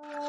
No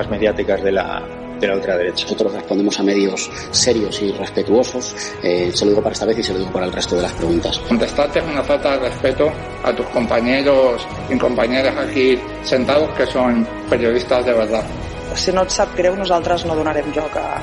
burbujas mediáticas de la, de la ultraderecha. Nosotros respondemos a medios serios y respetuosos. Eh, se lo digo para esta vez y se lo digo para el resto de las preguntas. Contestarte es una falta de respeto a tus compañeros y compañeras aquí sentados que son periodistas de verdad. Si no et sap greu, nosaltres no donarem joc a,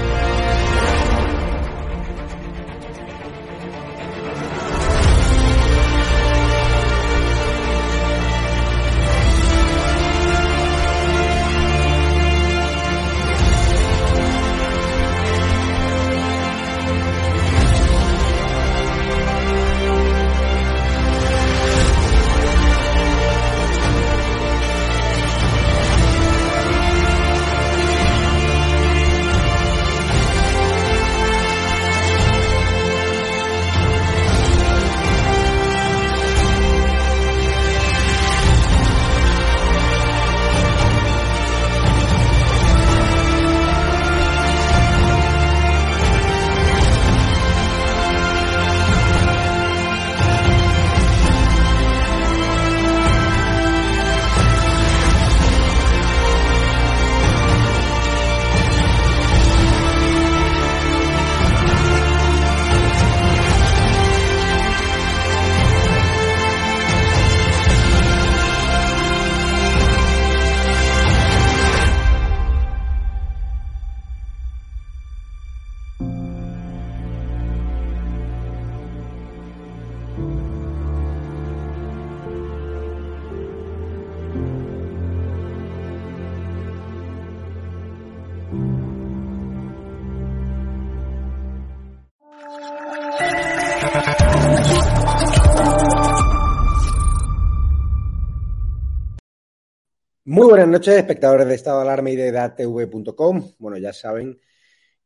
Buenas noches, espectadores de Estado de Alarma y de DATV.com. Bueno, ya saben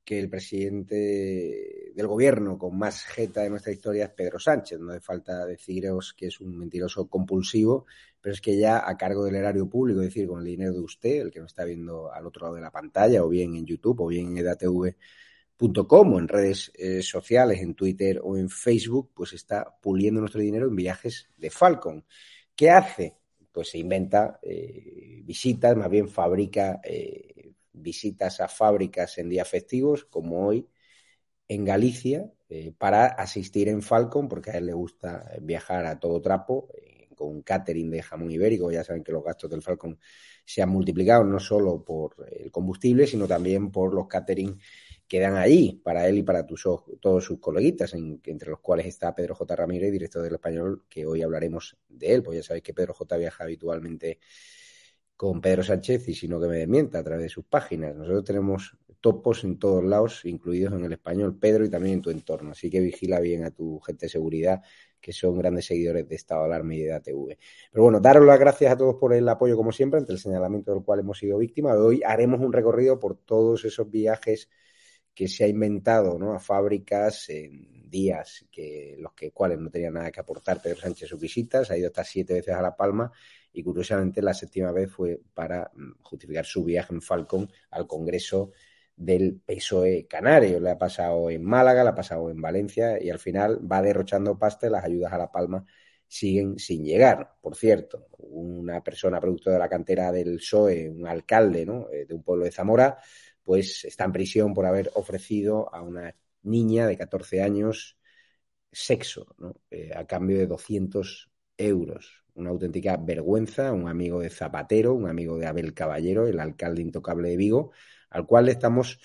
que el presidente del gobierno con más jeta de nuestra historia es Pedro Sánchez. No hace falta deciros que es un mentiroso compulsivo, pero es que ya a cargo del erario público, es decir, con el dinero de usted, el que nos está viendo al otro lado de la pantalla, o bien en YouTube, o bien en edatv.com, o en redes eh, sociales, en Twitter o en Facebook, pues está puliendo nuestro dinero en viajes de Falcon. ¿Qué hace? Pues se inventa eh, visitas, más bien fabrica eh, visitas a fábricas en días festivos, como hoy, en Galicia, eh, para asistir en Falcon, porque a él le gusta viajar a todo trapo, con un catering de jamón ibérico. Ya saben que los gastos del Falcon se han multiplicado no solo por el combustible, sino también por los catering quedan allí para él y para todos sus coleguitas, entre los cuales está Pedro J. Ramírez, director del Español, que hoy hablaremos de él, pues ya sabéis que Pedro J. viaja habitualmente con Pedro Sánchez y si no que me desmienta a través de sus páginas. Nosotros tenemos topos en todos lados, incluidos en el español, Pedro, y también en tu entorno. Así que vigila bien a tu gente de seguridad, que son grandes seguidores de Estado Alarma y de ATV. Pero bueno, daros las gracias a todos por el apoyo, como siempre, ante el señalamiento del cual hemos sido víctimas. Hoy haremos un recorrido por todos esos viajes que se ha inventado ¿no? a fábricas en días que los que cuales no tenían nada que aportar Pedro Sánchez sus visitas, ha ido hasta siete veces a La Palma y curiosamente la séptima vez fue para mm, justificar su viaje en Falcón al Congreso del PSOE canario. Le ha pasado en Málaga, le ha pasado en Valencia y al final va derrochando pasta y las ayudas a La Palma siguen sin llegar. Por cierto, una persona producto de la cantera del PSOE, un alcalde ¿no? Eh, de un pueblo de Zamora, pues está en prisión por haber ofrecido a una niña de 14 años sexo, ¿no? Eh, a cambio de 200 euros. Una auténtica vergüenza, un amigo de Zapatero, un amigo de Abel Caballero, el alcalde intocable de Vigo, al cual estamos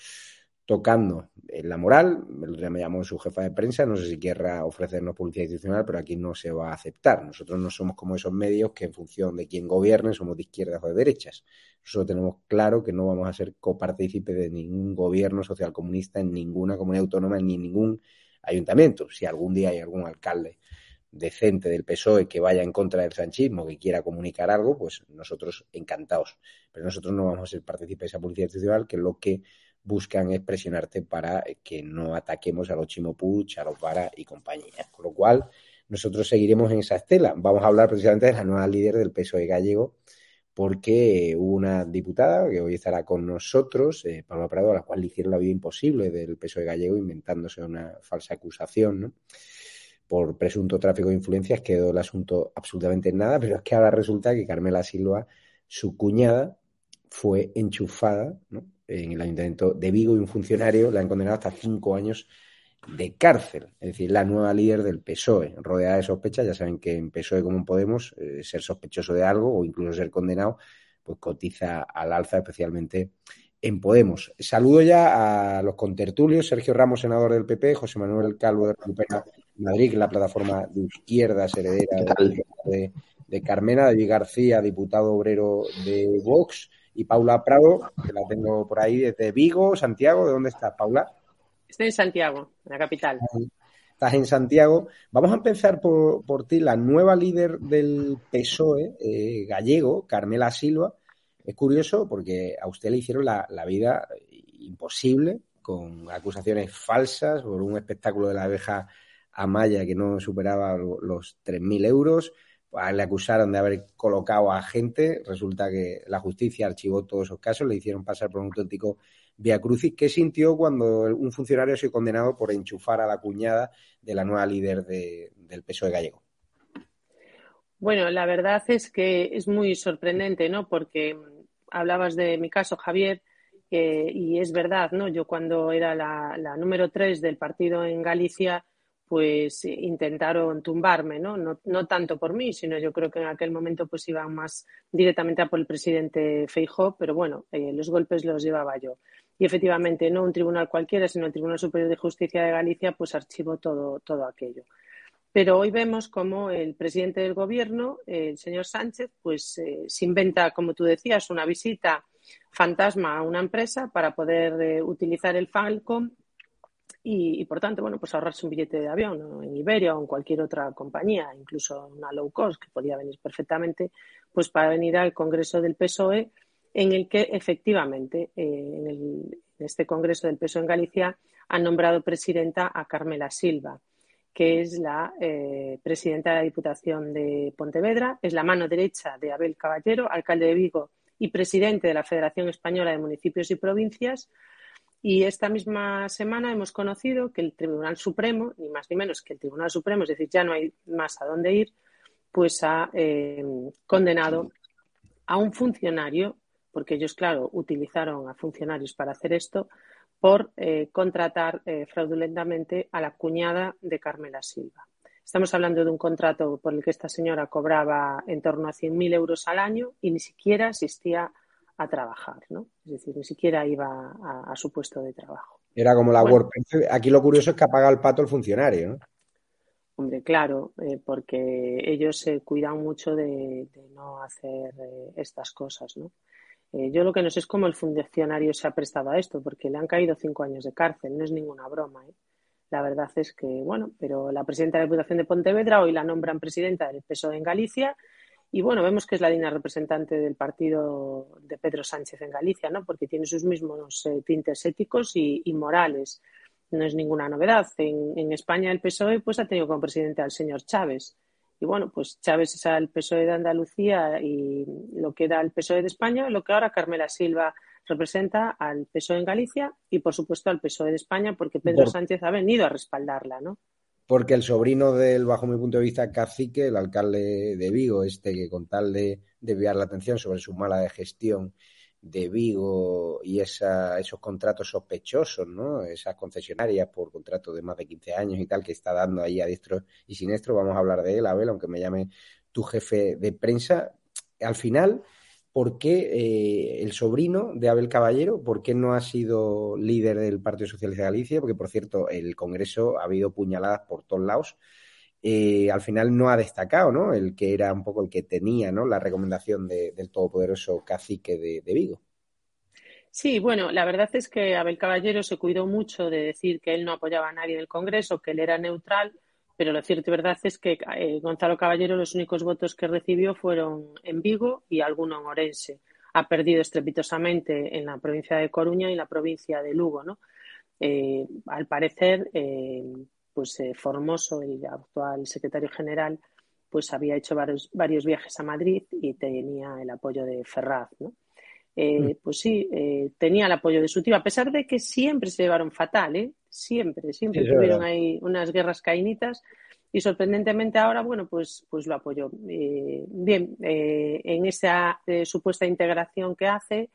tocando en la moral. Me llamó su jefa de prensa, no sé si querrá ofrecernos publicidad institucional, pero aquí no se va a aceptar. Nosotros no somos como esos medios que en función de quién gobierne somos de izquierdas o de derechas. Nosotros tenemos claro que no vamos a ser copartícipe de ningún gobierno socialcomunista en ninguna comunidad autónoma ni en ningún ayuntamiento. Si algún día hay algún alcalde decente del PSOE que vaya en contra del sanchismo, que quiera comunicar algo, pues nosotros encantados. Pero nosotros no vamos a ser partícipes de esa publicidad institucional, que es lo que buscan es presionarte para que no ataquemos a los Chimo a los Vara y compañía. Con lo cual, nosotros seguiremos en esa estela. Vamos a hablar precisamente de la nueva líder del PSOE gallego, porque hubo una diputada que hoy estará con nosotros, eh, Paloma Prado, a la cual le hicieron la vida imposible del PSOE gallego inventándose una falsa acusación, ¿no? por presunto tráfico de influencias, quedó el asunto absolutamente en nada, pero es que ahora resulta que Carmela Silva, su cuñada, fue enchufada ¿no? En el ayuntamiento de Vigo y un funcionario la han condenado hasta cinco años de cárcel, es decir, la nueva líder del PSOE, rodeada de sospechas, ya saben que en PSOE como en Podemos, eh, ser sospechoso de algo o incluso ser condenado, pues cotiza al alza, especialmente en Podemos. Saludo ya a los contertulios, Sergio Ramos, senador del PP, José Manuel Calvo de Recupera Madrid, la plataforma de izquierdas heredera de, de Carmena, David García, diputado obrero de Vox, y Paula Prado, que la tengo por ahí desde Vigo, Santiago. ¿De dónde estás, Paula? Estoy en Santiago, en la capital. Estás en Santiago. Vamos a empezar por, por ti, la nueva líder del PSOE eh, gallego, Carmela Silva. Es curioso porque a usted le hicieron la, la vida imposible con acusaciones falsas por un espectáculo de la abeja Amaya que no superaba los 3.000 euros le acusaron de haber colocado a gente, resulta que la justicia archivó todos esos casos, le hicieron pasar por un auténtico via crucis. ¿Qué sintió cuando un funcionario se condenado por enchufar a la cuñada de la nueva líder del PSOE gallego? Bueno, la verdad es que es muy sorprendente, ¿no? Porque hablabas de mi caso, Javier, eh, y es verdad, ¿no? Yo cuando era la, la número tres del partido en Galicia, pues intentaron tumbarme, ¿no? ¿no? ¿no? tanto por mí, sino yo creo que en aquel momento pues iban más directamente por el presidente Feijó, pero bueno, eh, los golpes los llevaba yo. Y efectivamente, no un tribunal cualquiera, sino el Tribunal Superior de Justicia de Galicia, pues archivó todo, todo aquello. Pero hoy vemos como el presidente del gobierno, el señor Sánchez, pues eh, se inventa, como tú decías, una visita fantasma a una empresa para poder eh, utilizar el Falcon y, por tanto, bueno, pues ahorrarse un billete de avión en Iberia o en cualquier otra compañía, incluso una low cost que podía venir perfectamente, pues para venir al Congreso del PSOE, en el que efectivamente eh, en, este Congreso del PSOE en Galicia han nombrado presidenta a Carmela Silva, que es la eh, presidenta de la Diputación de Pontevedra, es la mano derecha de Abel Caballero, alcalde de Vigo y presidente de la Federación Española de Municipios y Provincias, y esta misma semana hemos conocido que el Tribunal Supremo, ni más ni menos que el Tribunal Supremo, es decir, ya no hay más a dónde ir, pues ha eh, condenado a un funcionario porque ellos, claro, utilizaron a funcionarios para hacer esto, por eh, contratar eh, fraudulentamente a la cuñada de Carmela Silva. Estamos hablando de un contrato por el que esta señora cobraba en torno a 100.000 euros al año y ni siquiera asistía a trabajar, ¿no? Es decir, ni siquiera iba a, su puesto de trabajo. Era como la WordPress. Aquí lo curioso es que apaga el pato el funcionario, ¿no? Hombre, claro, eh, porque ellos se cuidan mucho de, no hacer eh, estas cosas, ¿no? Eh, yo lo que no sé es cómo el funcionario se ha prestado a esto, porque le han caído cinco años de cárcel, no es ninguna broma. La verdad es que, bueno, pero la presidenta de la Diputación de Pontevedra hoy la nombran presidenta del PSOE en Galicia y, bueno, vemos que es la digna representante del partido de Pedro Sánchez en Galicia, ¿no? Porque tiene sus mismos tintes éticos y, y morales no es ninguna novedad. En, España el PSOE pues ha tenido como presidente al señor Chávez. Y bueno, pues Chávez es al PSOE de Andalucía y lo que era el PSOE de España, lo que ahora Carmela Silva representa al PSOE en Galicia y por supuesto al PSOE de España porque Pedro Sánchez ha venido a respaldarla, ¿no? Porque el sobrino del, bajo mi punto de vista, cacique, el alcalde de Vigo, este que con tal de desviar la atención sobre su mala gestión de Vigo y esa, esos contratos sospechosos, ¿no? Esas concesionarias por contrato de más de 15 años y tal que está dando ahí a diestro y siniestro. Vamos a hablar de él, Abel, aunque me llame tu jefe de prensa. Al final, ¿por qué eh, el sobrino de Abel Caballero, por qué no ha sido líder del Partido Socialista de Galicia? Porque, por cierto, el Congreso ha habido puñaladas por todos lados. Eh, al final no ha destacado, ¿no? El que era un poco el que tenía, ¿no? La recomendación del todopoderoso cacique de, Vigo. Sí, bueno, la verdad es que Abel Caballero se cuidó mucho de decir que él no apoyaba a nadie en el Congreso, que él era neutral, pero lo cierto y verdad es que eh, Gonzalo Caballero los únicos votos que recibió fueron en Vigo y alguno en Orense. Ha perdido estrepitosamente en la provincia de Coruña y en la provincia de Lugo, ¿no? Eh, al parecer, pues eh, Formoso, el actual secretario general, pues había hecho varios, varios viajes a Madrid y tenía el apoyo de Ferraz, ¿no? Eh, mm. Pues sí, eh, tenía el apoyo de su tío, a pesar de que siempre se llevaron fatal, ¿eh? Siempre, siempre tuvieron ahí unas guerras caínitas y sorprendentemente ahora, bueno, pues, pues lo apoyó. bien, en esa supuesta integración que hace,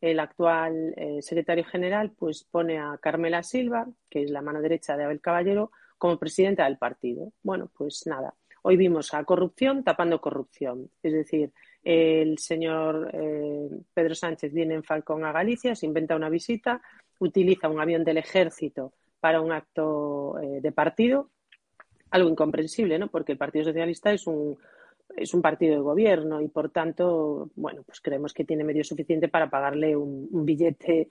el actual secretario general pues pone a Carmela Silva, que es la mano derecha de Abel Caballero, como presidenta del partido. Bueno, pues nada, hoy vimos a corrupción tapando corrupción. Es decir, el señor eh, Pedro Sánchez viene en Falcón a Galicia, se inventa una visita, utiliza un avión del ejército para un acto eh, de partido, algo incomprensible, ¿no? Porque el Partido Socialista es un es un partido de gobierno y por tanto, bueno, pues creemos que tiene medio suficiente para pagarle un billete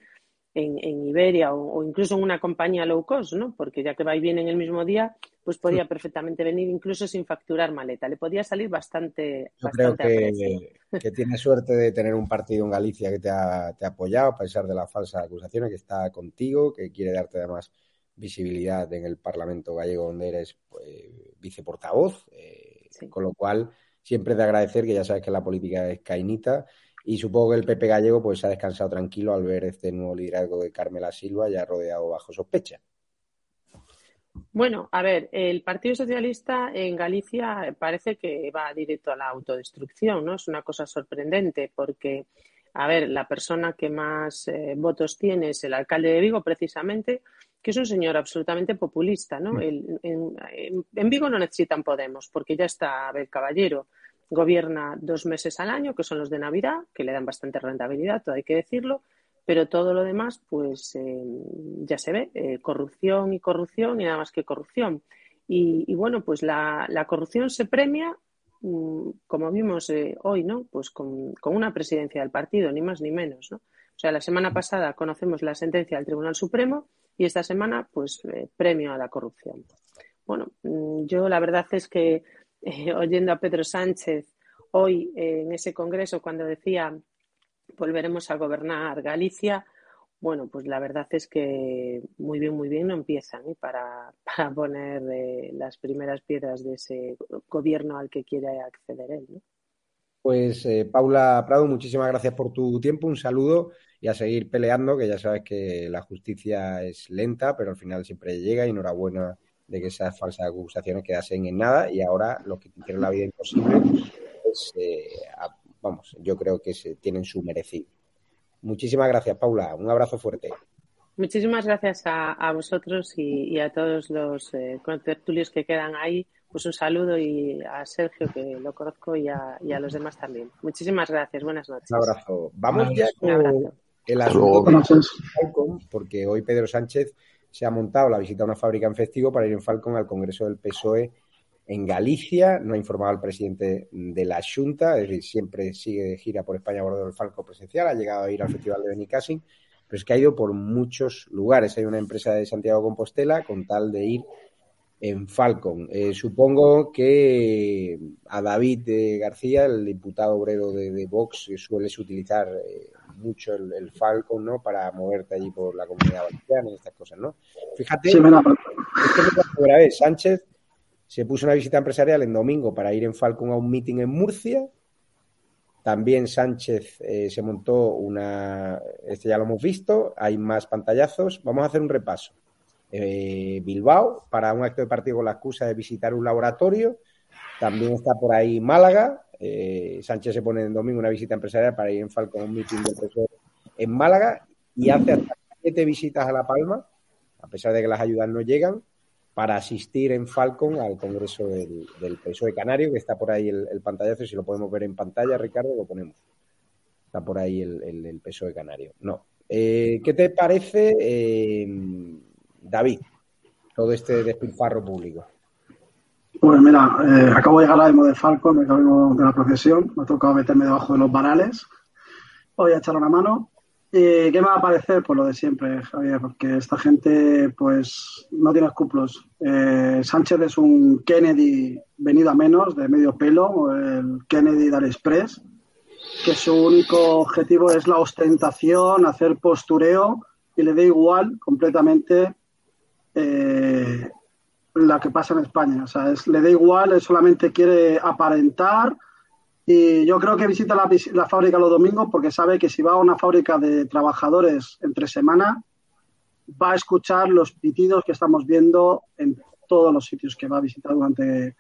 en, Iberia o, incluso en una compañía low cost, ¿no? Porque ya que va y viene en el mismo día, pues podía perfectamente venir incluso sin facturar maleta. Le podía salir bastante. Yo creo que, que, tiene suerte de tener un partido en Galicia que te ha, te ha apoyado a pesar de las falsas acusaciones, que está contigo, que quiere darte además visibilidad en el Parlamento gallego donde eres pues, viceportavoz, eh, con lo cual siempre de agradecer que ya sabes que la política es cainita y supongo que el Pepe Gallego pues ha descansado tranquilo al ver este nuevo liderazgo de Carmela Silva ya rodeado bajo sospecha. Bueno, a ver, el Partido Socialista en Galicia parece que va directo a la autodestrucción, ¿no? Es una cosa sorprendente porque, a ver, la persona que más eh, votos tiene es el alcalde de Vigo, precisamente, que es un señor absolutamente populista, ¿no? En, Vigo no necesitan Podemos porque ya está Abel Caballero gobierna dos meses al año, que son los de Navidad, que le dan bastante rentabilidad, todo hay que decirlo, pero todo lo demás, pues eh, ya se ve, eh, corrupción y corrupción y nada más que corrupción. Y, bueno, pues la, corrupción se premia, mm, como vimos eh, hoy, ¿no? Pues con, una presidencia del partido, ni más ni menos, ¿no? O sea, la semana pasada conocemos la sentencia del Tribunal Supremo y esta semana, pues, premio a la corrupción. Bueno, mm, yo la verdad es que eh, oyendo a Pedro Sánchez hoy eh, en ese congreso cuando decía volveremos a gobernar Galicia, bueno, pues la verdad es que muy bien, muy bien no empiezan ¿eh? para, poner las primeras piedras de ese gobierno al que quiere acceder él. Pues Paula Prado, muchísimas gracias por tu tiempo, un saludo y a seguir peleando, que ya sabes que la justicia es lenta, pero al final siempre llega y enhorabuena de que esas falsas acusaciones quedasen en nada y ahora los que hicieron la vida imposible, pues, eh, vamos, yo creo que se tienen su merecido. Muchísimas gracias, Paula. Un abrazo fuerte. Muchísimas gracias a, vosotros y, a todos los eh, contertulios que quedan ahí. Pues un saludo y a Sergio, que lo conozco, y a, los demás también. Muchísimas gracias. Buenas noches. Un abrazo. Vamos ya con el asunto de Falcon, porque hoy Pedro Sánchez se ha montado la visita a una fábrica en festivo para ir en Falcon al Congreso del PSOE en Galicia. No ha informado al presidente de la Junta, es decir, siempre sigue de gira por España a bordo del Falco presencial. Ha llegado a ir al Festival de Benicassin, pero es que ha ido por muchos lugares. Hay una empresa de Santiago Compostela con tal de ir en Falcon. Eh, supongo que a David García, el diputado obrero de, Vox, sueles utilizar eh, mucho el, Falcon, ¿no? Para moverte allí por la comunidad valenciana y estas cosas, ¿no? Fíjate, es la primera vez. Sánchez se puso una visita empresarial en domingo para ir en Falcon a un meeting en Murcia. También Sánchez eh, se montó una, este ya lo hemos visto, hay más pantallazos. Vamos a hacer un repaso. Eh, Bilbao para un acto de partido con la excusa de visitar un laboratorio. También está por ahí Málaga. Eh, Sánchez se pone en domingo una visita empresarial para ir en Falcon un meeting del PSOE en Málaga y hace hasta siete visitas a La Palma, a pesar de que las ayudas no llegan, para asistir en Falcon al Congreso del, del PSOE Canario, que está por ahí el, pantallazo, si lo podemos ver en pantalla, Ricardo, lo ponemos. Está por ahí el, el, PSOE Canario. No. Eh, ¿Qué te parece? David, todo este despilfarro público. Pues mira, eh, acabo de llegar al de Falco, me acabo de la procesión, me ha tocado meterme debajo de los varales, voy a echar una mano. ¿Y qué me va a parecer? Pues lo de siempre, Javier, porque esta gente pues no tiene escrúpulos. Eh, Sánchez es un Kennedy venido a menos, de medio pelo, el Kennedy del Express, que su único objetivo es la ostentación, hacer postureo y le da igual completamente eh, la que pasa en España. O sea, le da igual, él solamente quiere aparentar. Y yo creo que visita la, fábrica los domingos porque sabe que si va a una fábrica de trabajadores entre semana, va a escuchar los pitidos que estamos viendo en todos los sitios que va a visitar durante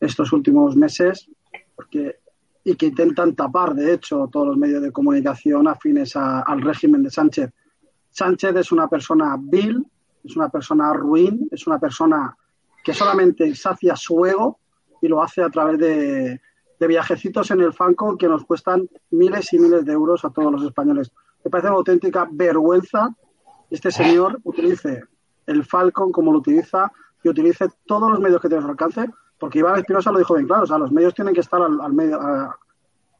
estos últimos meses, porque, y que intentan tapar, de hecho, todos los medios de comunicación afines al régimen de Sánchez. Sánchez es una persona vil, es una persona ruin, es una persona que solamente sacia su ego y lo hace a través de, viajecitos en el Falcon que nos cuestan miles y miles de euros a todos los españoles. Me parece una auténtica vergüenza este señor utilice el Falcon como lo utiliza y utilice todos los medios que tiene a su alcance, porque Iván Espinosa lo dijo bien claro, o sea, los medios tienen que estar al, medio,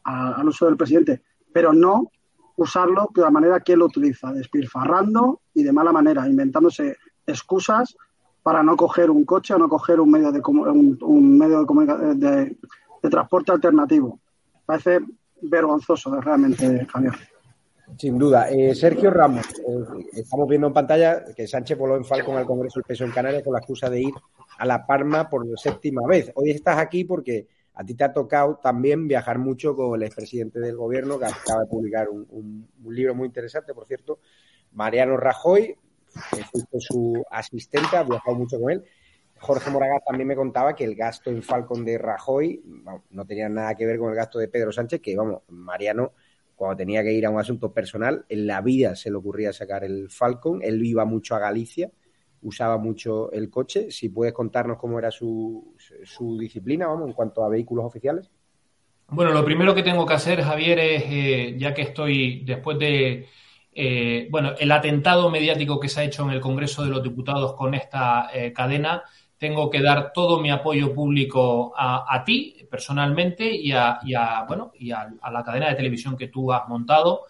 al uso del presidente, pero no usarlo de la manera que él lo utiliza, despilfarrando y de mala manera, inventándose excusas para no coger un coche o no coger un medio de, un, medio de, de, transporte alternativo. Parece vergonzoso realmente, Javier. Sin duda. Eh, Sergio Ramos, eh, estamos viendo en pantalla que Sánchez voló en Falcon al Congreso del Peso en Canarias con la excusa de ir a La Palma por séptima vez. Hoy estás aquí porque a ti te ha tocado también viajar mucho con el expresidente del gobierno, que acaba de publicar un, libro muy interesante, por cierto, Mariano Rajoy, fue su asistente, ha viajado mucho con él. Jorge Moragas también me contaba que el gasto en Falcon de Rajoy no tenía nada que ver con el gasto de Pedro Sánchez, que vamos, Mariano, cuando tenía que ir a un asunto personal, en la vida se le ocurría sacar el Falcon, él iba mucho a Galicia usaba mucho el coche. Si puedes contarnos cómo era su, su disciplina, vamos, en cuanto a vehículos oficiales. Bueno, lo primero que tengo que hacer, Javier, es, eh, ya que estoy después de, eh, bueno, el atentado mediático que se ha hecho en el Congreso de los Diputados con esta eh, cadena, tengo que dar todo mi apoyo público a, ti personalmente y a, bueno, y a, la cadena de televisión que tú has montado.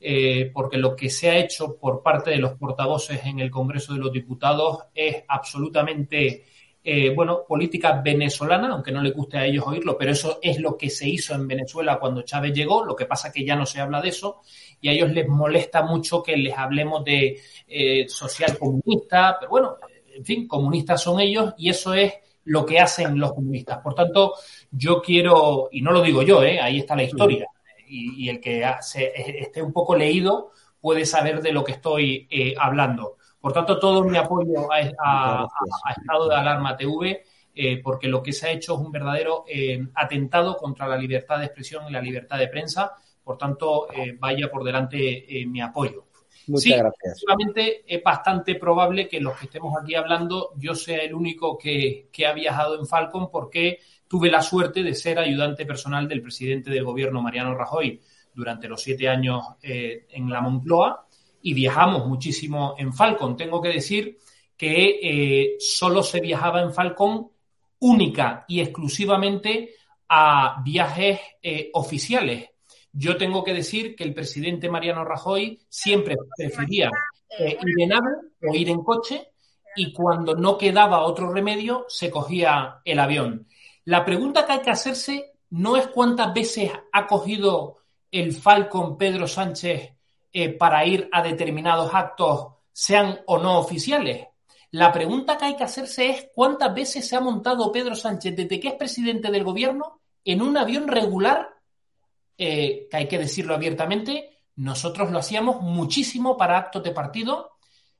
Eh, porque lo que se ha hecho por parte de los portavoces en el Congreso de los Diputados es absolutamente, eh, bueno, política venezolana, aunque no le guste a ellos oírlo, pero eso es lo que se hizo en Venezuela cuando Chávez llegó, lo que pasa que ya no se habla de eso. Y a ellos les molesta mucho que les hablemos de eh, social comunista, pero bueno, en fin, comunistas son ellos y eso es lo que hacen los comunistas. Por tanto, yo quiero, y no lo digo yo, ahí está la historia, y, el que esté un poco leído puede saber de lo que estoy eh, hablando. Por tanto, todo mi apoyo a, Estado de Alarma TV, eh, porque lo que se ha hecho es un verdadero eh, atentado contra la libertad de expresión y la libertad de prensa, Por tanto, eh, vaya por delante eh, mi apoyo. Muchas sí, gracias. Efectivamente, es bastante probable que los que estemos aquí hablando, yo sea el único que, que ha viajado en Falcon porque tuve la suerte de ser ayudante personal del presidente del gobierno, Mariano Rajoy, durante los siete años eh, en la Moncloa y viajamos muchísimo en Falcon. Tengo que decir que eh, solo se viajaba en Falcon única y exclusivamente a viajes eh, oficiales. Yo tengo que decir que el presidente Mariano Rajoy siempre prefería ir en ave o ir en coche y cuando no quedaba otro remedio se cogía el avión. La pregunta que hay que hacerse no es cuántas veces ha cogido el Falcon Pedro Sánchez eh, para ir a determinados actos, sean o no oficiales. La pregunta que hay que hacerse es cuántas veces se ha montado Pedro Sánchez desde que es presidente del gobierno en un avión regular, eh, que hay que decirlo abiertamente, nosotros lo hacíamos muchísimo para actos de partido,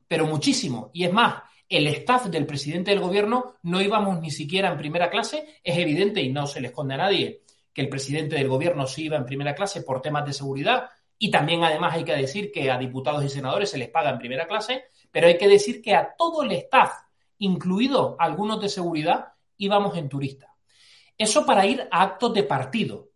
pero muchísimo. Y es más, el staff del presidente del gobierno no íbamos ni siquiera en primera clase. Es evidente y no se le esconde a nadie que el presidente del gobierno sí iba en primera clase por temas de seguridad. Y también además hay que decir que a diputados y senadores se les paga en primera clase, pero hay que decir que a todo el staff, incluido algunos de seguridad, íbamos en turista. Eso para ir a actos de partido.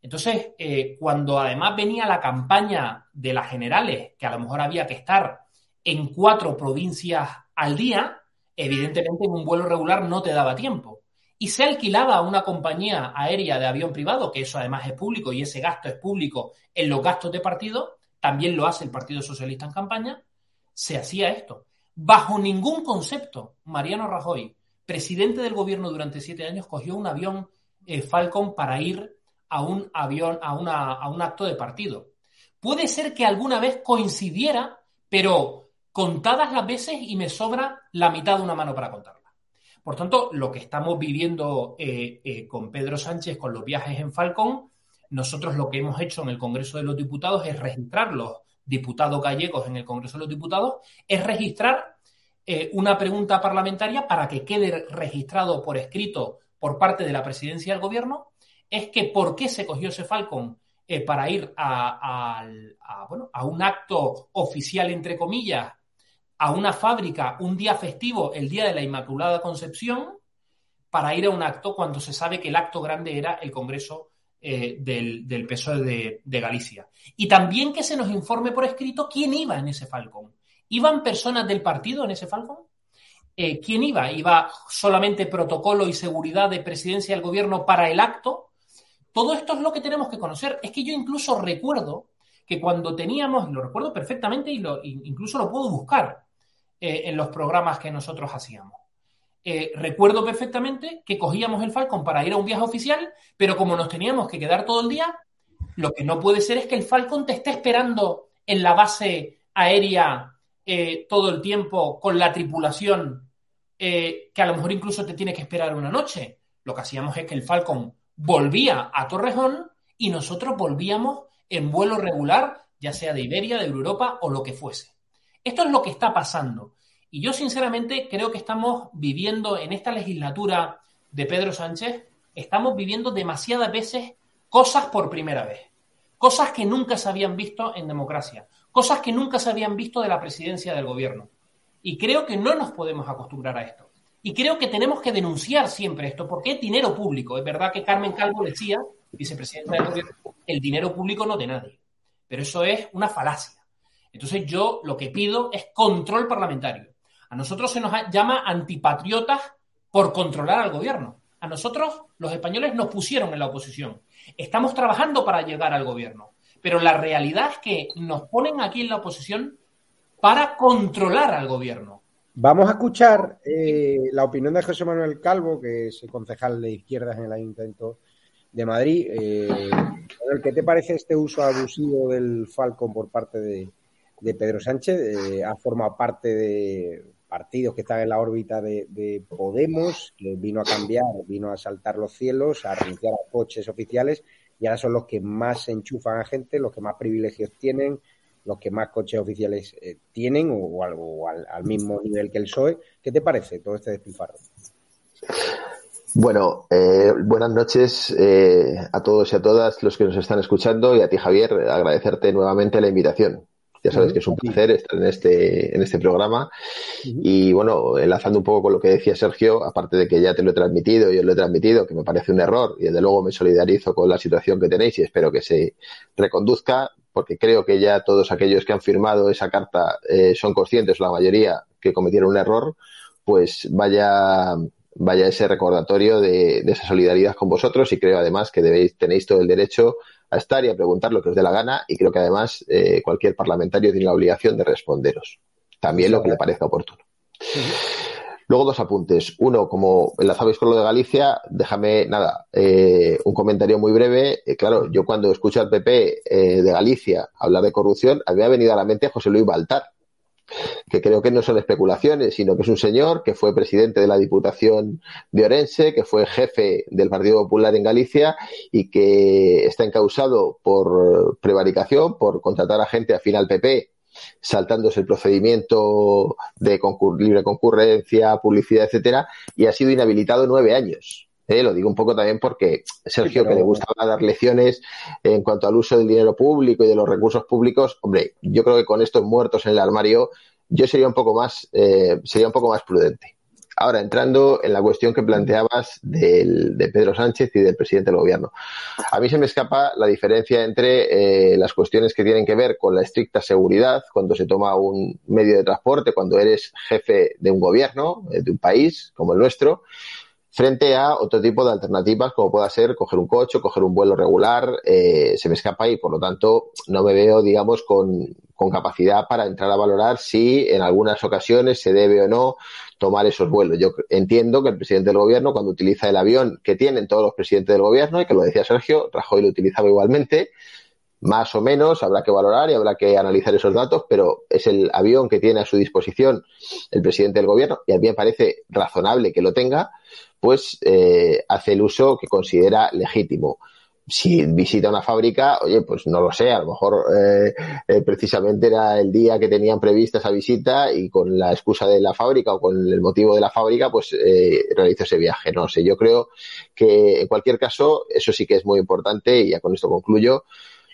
Entonces, eh, cuando además venía la campaña de las generales, que a lo mejor había que estar en cuatro provincias al día, evidentemente en un vuelo regular no te daba tiempo. Y se alquilaba a una compañía aérea de avión privado, que eso además es público y ese gasto es público en los gastos de partido, también lo hace el Partido Socialista en campaña, se hacía esto. Bajo ningún concepto, Mariano Rajoy, presidente del gobierno durante siete años, cogió un avión eh, Falcon para ir a un avión, a, una, a un acto de partido. Puede ser que alguna vez coincidiera, pero contadas las veces y me sobra la mitad de una mano para contarla. Por tanto, lo que estamos viviendo eh, eh, con Pedro Sánchez con los viajes en Falcón, nosotros lo que hemos hecho en el Congreso de los Diputados es registrar los diputados gallegos en el Congreso de los Diputados, es registrar eh, una pregunta parlamentaria para que quede registrado por escrito por parte de la presidencia del gobierno, es que por qué se cogió ese Falcon para ir a, bueno, a un acto oficial, entre comillas, a una fábrica un día festivo, el día de la Inmaculada Concepción, para ir a un acto cuando se sabe que el acto grande era el Congreso eh, del, del, PSOE de, Galicia. Y también que se nos informe por escrito quién iba en ese Falcón. ¿Iban personas del partido en ese Falcón? Eh, ¿Quién iba? ¿Iba solamente protocolo y seguridad de presidencia del gobierno para el acto? Todo esto es lo que tenemos que conocer. Es que yo incluso recuerdo que cuando teníamos, lo recuerdo perfectamente y lo, incluso lo puedo buscar, eh, en los programas que nosotros hacíamos. Eh, recuerdo perfectamente que cogíamos el Falcon para ir a un viaje oficial, pero como nos teníamos que quedar todo el día, lo que no puede ser es que el Falcon te esté esperando en la base aérea eh, todo el tiempo con la tripulación, que a lo mejor incluso te tiene que esperar una noche. Lo que hacíamos es que el Falcon volvía a Torrejón y nosotros volvíamos en vuelo regular, ya sea de Iberia, de Europa o lo que fuese. Esto es lo que está pasando. Y yo sinceramente creo que estamos viviendo en esta legislatura de Pedro Sánchez, estamos viviendo demasiadas veces cosas por primera vez. Cosas que nunca se habían visto en democracia. Cosas que nunca se habían visto de la presidencia del gobierno. Y creo que no nos podemos acostumbrar a esto. Y creo que tenemos que denunciar siempre esto, porque es dinero público. Es verdad que Carmen Calvo decía, vicepresidenta del gobierno, el dinero público no de nadie. Pero eso es una falacia. Entonces yo lo que pido es control parlamentario. A nosotros se nos llama antipatriotas por controlar al gobierno. A nosotros los españoles nos pusieron en la oposición. Estamos trabajando para llegar al gobierno. Pero la realidad es que nos ponen aquí en la oposición para controlar al gobierno. Vamos a escuchar eh, la opinión de José Manuel Calvo, que es el concejal de izquierdas en el Ayuntamiento de Madrid. Eh, ¿Qué te parece este uso abusivo del Falcon por parte de, de Pedro Sánchez, eh, ha formado parte de partidos que están en la órbita de, Podemos, que vino a cambiar, vino a saltar los cielos, a renunciar a coches oficiales, y ahora son los que más enchufan a gente, los que más privilegios tienen, los que más coches oficiales eh, tienen, o, algo al, mismo nivel que el PSOE. ¿Qué te parece todo este despilfarro? Bueno, eh, buenas noches a todos y a todas los que nos están escuchando y a ti, Javier, agradecerte nuevamente la invitación. Ya sabes que es un placer estar en este, en este programa. Y bueno, enlazando un poco con lo que decía Sergio, aparte de que ya te lo he transmitido y yo lo he transmitido, que me parece un error, y desde luego me solidarizo con la situación que tenéis y espero que se reconduzca, porque creo que ya todos aquellos que han firmado esa carta eh, son conscientes, la mayoría, que cometieron un error, pues vaya, vaya ese recordatorio de, de esa solidaridad con vosotros y creo además que debéis, tenéis todo el derecho a estar y a preguntar lo que os dé la gana y creo que además eh, cualquier parlamentario tiene la obligación de responderos. También lo que le parezca oportuno. Luego dos apuntes. Uno, como enlazabais con lo de Galicia, déjame, nada, eh, un comentario muy breve. Eh, claro, yo cuando escucho al PP eh, de Galicia hablar de corrupción, a mí me ha venido a la mente José Luis Baltar, que creo que no son especulaciones, sino que es un señor que fue presidente de la Diputación de Orense, que fue jefe del Partido Popular en Galicia y que está encausado por prevaricación, por contratar a gente afín al PP saltándose el procedimiento de libre concurrencia, publicidad, etcétera, y ha sido inhabilitado nueve años. ¿Eh? Lo digo un poco también porque Sergio, sí, pero... que le gustaba dar lecciones en cuanto al uso del dinero público y de los recursos públicos, hombre, yo creo que con estos muertos en el armario, yo sería un poco más, eh, sería un poco más prudente. Ahora, entrando en la cuestión que planteabas del, de Pedro Sánchez y del presidente del gobierno. A mí se me escapa la diferencia entre eh, las cuestiones que tienen que ver con la estricta seguridad, cuando se toma un medio de transporte, cuando eres jefe de un gobierno, de un país como el nuestro, frente a otro tipo de alternativas como pueda ser coger un coche, coger un vuelo regular, eh, se me escapa y por lo tanto no me veo, digamos, con, con, capacidad para entrar a valorar si en algunas ocasiones se debe o no tomar esos vuelos. Yo entiendo que el presidente del gobierno, cuando utiliza el avión que tienen todos los presidentes del gobierno, y que lo decía Sergio, Rajoy lo utilizaba igualmente, más o menos habrá que valorar y habrá que analizar esos datos, pero es el avión que tiene a su disposición el presidente del gobierno y a mí me parece razonable que lo tenga, pues eh, hace el uso que considera legítimo. Si visita una fábrica, oye, pues no lo sé, a lo mejor eh, eh, precisamente era el día que tenían prevista esa visita y con la excusa de la fábrica o con el motivo de la fábrica, pues eh, realizó ese viaje. No sé, yo creo que en cualquier caso, eso sí que es muy importante y ya con esto concluyo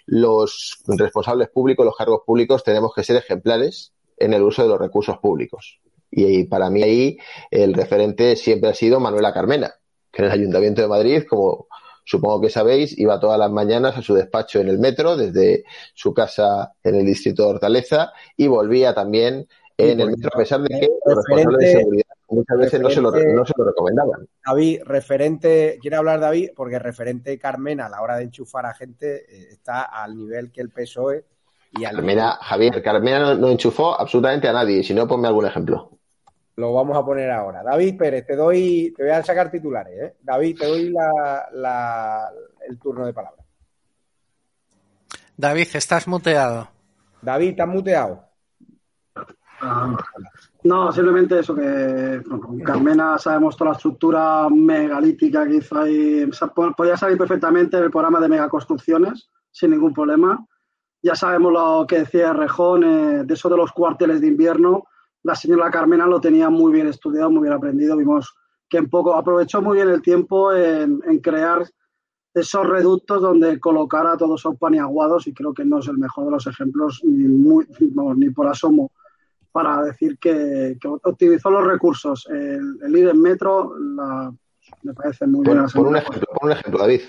los responsables públicos, los cargos públicos, tenemos que ser ejemplares en el uso de los recursos públicos. Y para mí ahí el referente siempre ha sido Manuela Carmena, que en el Ayuntamiento de Madrid, como supongo que sabéis, iba todas las mañanas a su despacho en el metro, desde su casa en el distrito de Hortaleza, y volvía también en el metro, a pesar de que los responsables de seguridad muchas veces no se, lo, no se, lo, recomendaban. David, referente, quiere hablar David, porque referente Carmena a la hora de enchufar a gente eh, está al nivel que el PSOE y al Carmena, nivel... Javier, Carmena no, no, enchufó absolutamente a nadie, si no, ponme algún ejemplo. Lo vamos a poner ahora. David Pérez, te doy, te voy a sacar titulares, ¿eh? David, te doy la, la, el turno de palabra. David, estás muteado. David, estás muteado. Ah, no, simplemente eso que bueno, Carmena sabemos toda la estructura megalítica que hizo ahí. O sea, podía salir perfectamente en el programa de megaconstrucciones sin ningún problema. Ya sabemos lo que decía Rejón, eh, de eso de los cuarteles de invierno. La señora Carmena lo tenía muy bien estudiado, muy bien aprendido. Vimos que en poco aprovechó muy bien el tiempo en, en crear esos reductos donde colocar a todos esos paniaguados y creo que no es el mejor de los ejemplos ni, muy, no, ni por asomo para decir que, que, optimizó los recursos. El, el ir en metro la, me parece muy por, buena. Por un, ejemplo, por un ejemplo, David.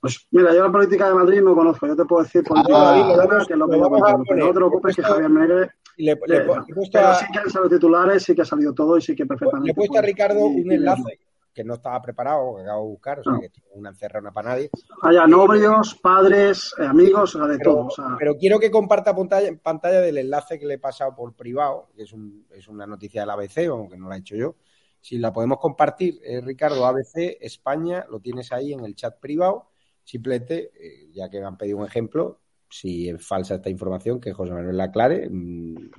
Pues mira, yo la política de Madrid no conozco. Yo te puedo decir por ah, David, que lo que yo conozco. No te preocupes que Javier Negre le, le, eh, pero sí que han salido titulares, sí que ha salido todo y sí que perfectamente. Le he puesto a Ricardo un enlace que no estaba preparado, que acabo de buscar, o sea, no. que tiene una encerrona para nadie. Haya novios, padres, eh, amigos, o sea, de pero, todo. O sea. pero quiero que comparta pantalla, pantalla del enlace que le he pasado por privado, que es, un, es una noticia del ABC, aunque no la he hecho yo. Si la podemos compartir, eh, Ricardo, ABC, España, lo tienes ahí en el chat privado. Simplemente, eh, ya que me han pedido un ejemplo, si es falsa esta información, que José Manuel la aclare. Mmm,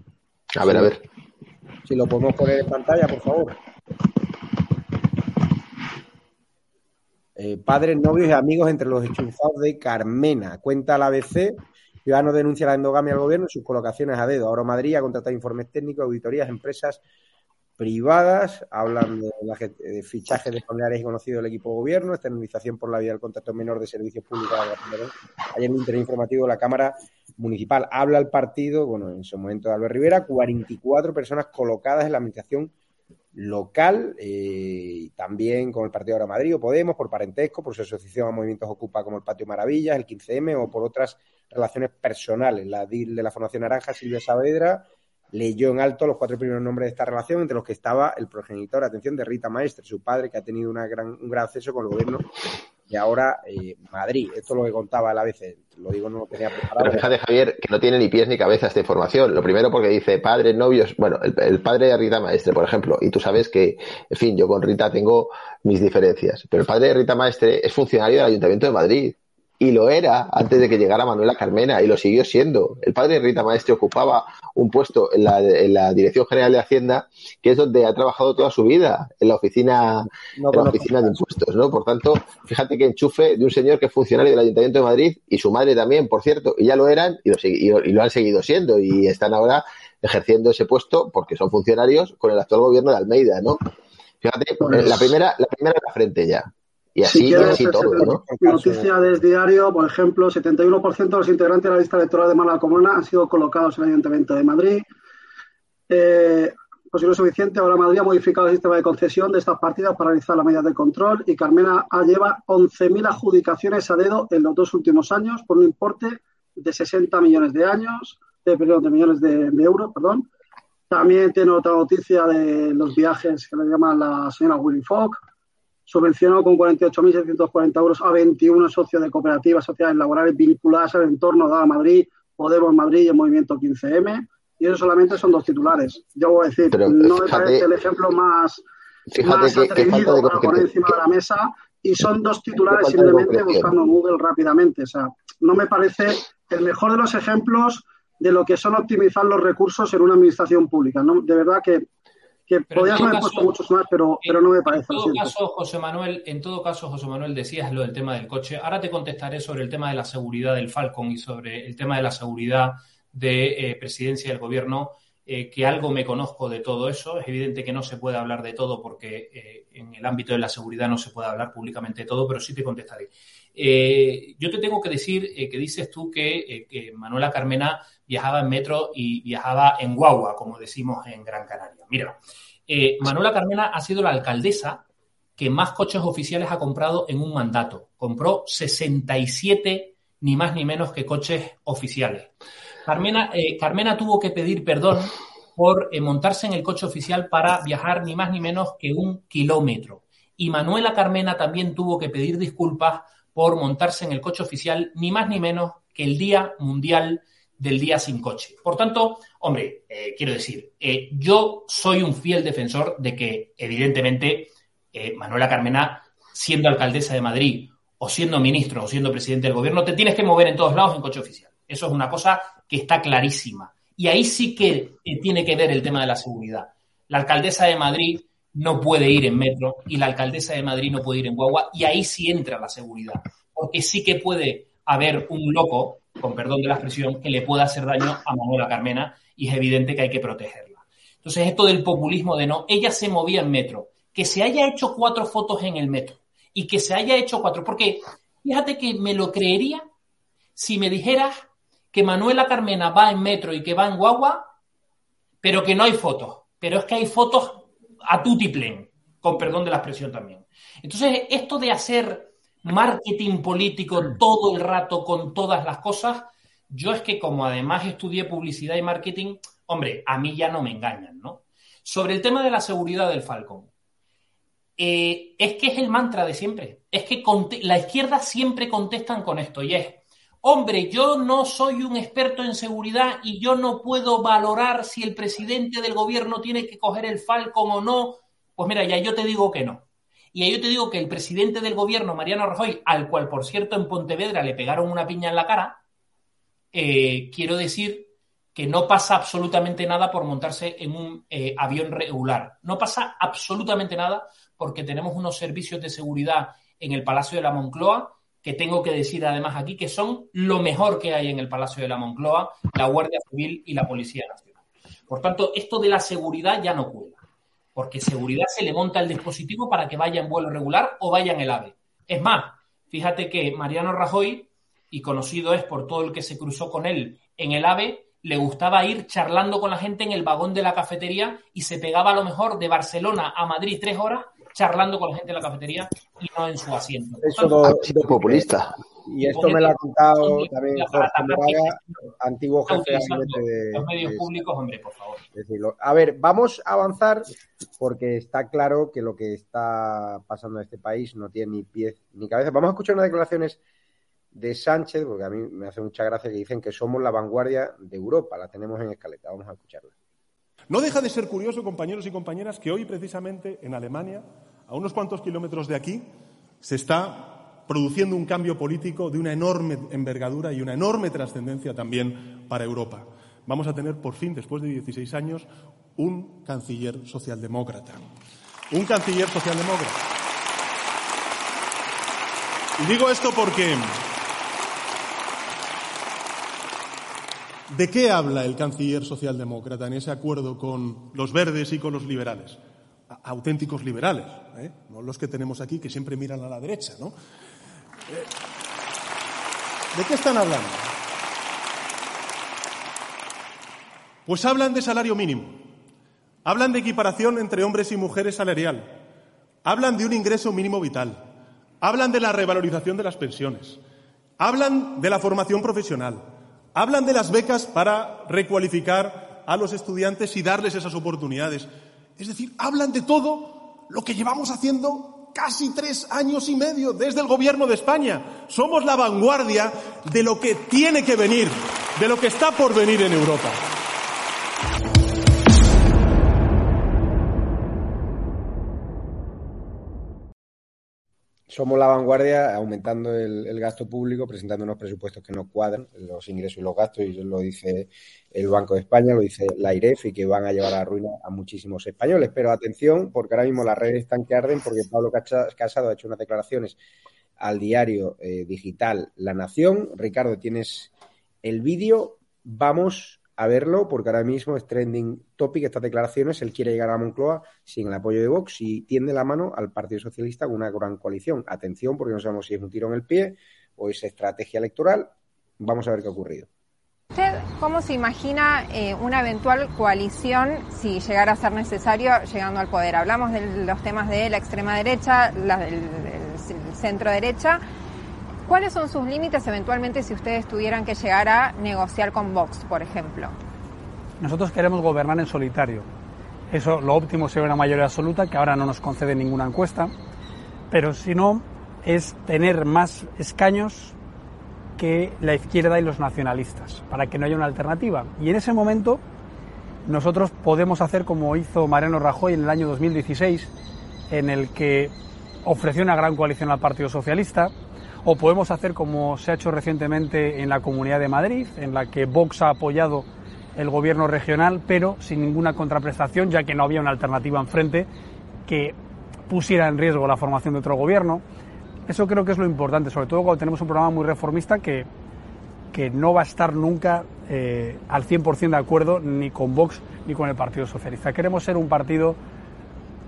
a ver, a ver. Si lo podemos poner en pantalla, por favor. Eh, padres, novios y amigos entre los enchufados de Carmena. Cuenta la ABC. Ciudadano denuncia la endogamia al gobierno y sus colocaciones a dedo. Ahora Madrid ha contratado informes técnicos, auditorías, empresas privadas, hablan de, la, de fichajes de familiares y conocidos del equipo de gobierno, externalización por la vía del contrato menor de servicios públicos. Ayer en un interés informativo de la Cámara Municipal habla el partido, bueno, en su momento de Albert Rivera, 44 personas colocadas en la administración local eh, también con el Partido Ahora Madrid o Podemos, por parentesco, por su asociación a movimientos Ocupa como el Patio Maravillas, el 15M o por otras relaciones personales. La DIL de la Formación Naranja, Silvia Saavedra, leyó en alto los cuatro primeros nombres de esta relación, entre los que estaba el progenitor, atención, de Rita Maestre, su padre, que ha tenido una gran, un gran acceso con el gobierno y ahora eh, Madrid. Esto es lo que contaba la ABC. Lo digo, no lo tenía preparado. Pero fíjate, Javier, que no tiene ni pies ni cabeza esta información. Lo primero porque dice padre, novios. Bueno, el, el, padre de Rita Maestre, por ejemplo. Y tú sabes que, en fin, yo con Rita tengo mis diferencias. Pero el padre de Rita Maestre es funcionario del Ayuntamiento de Madrid y lo era antes de que llegara Manuela Carmena y lo siguió siendo. El padre de Rita Maestre ocupaba un puesto en la, en la Dirección General de Hacienda, que es donde ha trabajado toda su vida, en la oficina, no en la oficina de impuestos, ¿no? Por tanto, fíjate que enchufe de un señor que es funcionario del Ayuntamiento de Madrid y su madre también, por cierto, y ya lo eran y lo, y lo han seguido siendo y están ahora ejerciendo ese puesto porque son funcionarios con el actual gobierno de Almeida, ¿no? Fíjate, pues... la primera, la primera en la frente ya. Y así, si quieres, y así todo, ¿no? Noticia del diario, por ejemplo, 71% de los integrantes de la lista electoral de Mala Comuna han sido colocados en el Ayuntamiento de Madrid. Eh, pues si no es suficiente, ahora Madrid ha modificado el sistema de concesión de estas partidas para realizar las medidas de control y Carmena lleva 11.000 adjudicaciones a dedo en los dos últimos años por un importe de 60 millones de años, de, perdón, de millones de, de euros, perdón. También tiene otra noticia de los viajes que le llaman la señora Willy Fogg, subvencionó con 48.640 euros a 21 socios de cooperativas sociales laborales vinculadas al entorno de Madrid, Podemos Madrid y el Movimiento 15M. Y eso solamente son dos titulares. Yo voy a decir, Pero, no me parece el ejemplo más, más que, atrevido para poner encima de la mesa. Y son dos titulares simplemente buscando en Google rápidamente. O sea, no me parece el mejor de los ejemplos de lo que son optimizar los recursos en una administración pública. ¿no? De verdad que que podías haber puesto muchos más, pero, pero no me parece. En todo caso, José Manuel, en todo caso, José Manuel, decías lo del tema del coche. Ahora te contestaré sobre el tema de la seguridad del Falcon y sobre el tema de la seguridad de eh, presidencia del gobierno, eh, que algo me conozco de todo eso. Es evidente que no se puede hablar de todo porque eh, en el ámbito de la seguridad no se puede hablar públicamente de todo, pero sí te contestaré. Eh, yo te tengo que decir eh, que dices tú que, eh, que, Manuela Carmena viajaba en metro y viajaba en guagua, como decimos en Gran Canaria. Mira, Manuela Carmena ha sido la alcaldesa que más coches oficiales ha comprado en un mandato. Compró 67, ni más ni menos que coches oficiales. Carmena, Carmena tuvo que pedir perdón por montarse en el coche oficial para viajar ni más ni menos que un kilómetro. Y Manuela Carmena también tuvo que pedir disculpas por montarse en el coche oficial, ni más ni menos que el Día Mundial del Día Sin Coche. Por tanto, hombre, eh, quiero decir, eh, yo soy un fiel defensor de que, evidentemente, eh, Manuela Carmena, siendo alcaldesa de Madrid, o siendo ministro, o siendo presidente del gobierno, te tienes que mover en todos lados en coche oficial. Eso es una cosa que está clarísima. Y ahí sí que tiene que ver el tema de la seguridad. La alcaldesa de Madrid no puede ir en metro y la alcaldesa de Madrid no puede ir en guagua y ahí sí entra la seguridad, porque sí que puede haber un loco, con perdón de la expresión, que le pueda hacer daño a Manuela Carmena y es evidente que hay que protegerla. Entonces, esto del populismo de no, ella se movía en metro, que se haya hecho cuatro fotos en el metro y que se haya hecho cuatro, porque fíjate que me lo creería si me dijeras que Manuela Carmena va en metro y que va en guagua, pero que no hay fotos. Pero es que hay fotos a tutiplén, con perdón de la expresión también. Entonces, esto de hacer marketing político todo el rato con todas las cosas, yo es que como además estudié publicidad y marketing, hombre, a mí ya no me engañan, ¿no? Sobre el tema de la seguridad del Falcon. Eh, es que es el mantra de siempre. Es que la izquierda siempre contestan con esto y es, hombre, yo no soy un experto en seguridad y yo no puedo valorar si el presidente del gobierno tiene que coger el Falcon o no. Pues mira, ya yo te digo que no. Y ahí yo te digo que el presidente del gobierno, Mariano Rajoy, al cual, por cierto, en Pontevedra le pegaron una piña en la cara, eh, quiero decir que no pasa absolutamente nada por montarse en un eh, avión regular. No pasa absolutamente nada porque tenemos unos servicios de seguridad en el Palacio de la Moncloa que tengo que decir además aquí que son lo mejor que hay en el Palacio de la Moncloa, la Guardia Civil y la Policía Nacional. Por tanto, esto de la seguridad ya no cuela. porque seguridad se le monta el dispositivo para que vaya en vuelo regular o vaya en el AVE. Es más, fíjate que Mariano Rajoy, y conocido es por todo el que se cruzó con él en el AVE, le gustaba ir charlando con la gente en el vagón de la cafetería y se pegaba a lo mejor de Barcelona a Madrid tres horas charlando con la gente en la cafetería y no en su asiento. Eso ha sido populista. Y esto me lo ha contado también Jorge Moraga, antiguo jefe de los medios públicos, hombre, por favor. Decirlo. A ver, vamos a avanzar porque está claro que lo que está pasando en este país no tiene ni pies ni cabeza. Vamos a escuchar unas declaraciones de Sánchez, porque a mí me hace mucha gracia que dicen que somos la vanguardia de Europa, la tenemos en escaleta. Vamos a escucharla. No deja de ser curioso, compañeros y compañeras, que hoy precisamente en Alemania, a unos cuantos kilómetros de aquí, se está produciendo un cambio político de una enorme envergadura y una enorme trascendencia también para Europa. Vamos a tener por fin, después de 16 años, un canciller socialdemócrata. Un canciller socialdemócrata. Y digo esto porque ¿De qué habla el canciller socialdemócrata en ese acuerdo con los verdes y con los liberales? auténticos liberales, ¿eh? no los que tenemos aquí que siempre miran a la derecha, ¿no? ¿De qué están hablando? Pues hablan de salario mínimo, hablan de equiparación entre hombres y mujeres salarial, hablan de un ingreso mínimo vital, hablan de la revalorización de las pensiones, hablan de la formación profesional, hablan de las becas para recualificar a los estudiantes y darles esas oportunidades. Es decir, hablan de todo lo que llevamos haciendo casi tres años y medio desde el Gobierno de España. Somos la vanguardia de lo que tiene que venir, de lo que está por venir en Europa. Somos la vanguardia aumentando el, gasto público, presentando unos presupuestos que no cuadran, los ingresos y los gastos, y lo dice el Banco de España, lo dice la IREF, y que van a llevar a la ruina a muchísimos españoles. Pero atención, porque ahora mismo las redes están que arden, porque Pablo Casado ha hecho unas declaraciones al diario eh, digital La Nación. Ricardo, tienes el vídeo. Vamos a verlo porque ahora mismo es trending topic estas declaraciones. Él quiere llegar a Moncloa sin el apoyo de Vox y tiende la mano al Partido Socialista con una gran coalición. Atención porque no sabemos si es un tiro en el pie o es estrategia electoral. Vamos a ver qué ha ocurrido. ¿Usted cómo se imagina eh, una eventual coalición si llegara a ser necesario llegando al poder? Hablamos de los temas de la extrema derecha, la, el centro derecha ¿Cuáles son sus límites eventualmente si ustedes tuvieran que llegar a negociar con Vox, por ejemplo? Nosotros queremos gobernar en solitario. Eso, lo óptimo sería una mayoría absoluta, que ahora no nos concede ninguna encuesta, pero si no, es tener más escaños que la izquierda y los nacionalistas, para que no haya una alternativa. Y en ese momento, nosotros podemos hacer como hizo Mariano Rajoy en el año 2016, en el que ofreció una gran coalición al Partido Socialista, o podemos hacer como se ha hecho recientemente en la Comunidad de Madrid, en la que Vox ha apoyado el gobierno regional, pero sin ninguna contraprestación, ya que no había una alternativa enfrente que pusiera en riesgo la formación de otro gobierno. Eso creo que es lo importante, sobre todo cuando tenemos un programa muy reformista que, que no va a estar nunca eh, al 100% de acuerdo ni con Vox ni con el Partido Socialista. Queremos ser un partido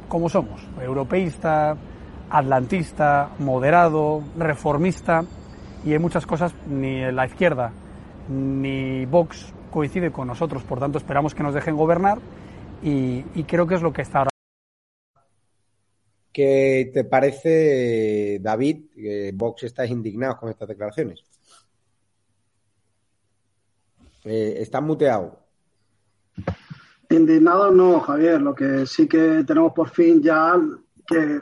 como somos, europeísta, atlantista, moderado, reformista y en muchas cosas ni la izquierda ni Vox coincide con nosotros, por tanto esperamos que nos dejen gobernar y, creo que es lo que está ahora. ¿Qué te parece, David, que Vox está indignado con estas declaraciones? Eh, está muteado. Indignado no, Javier. Lo que sí que tenemos por fin ya que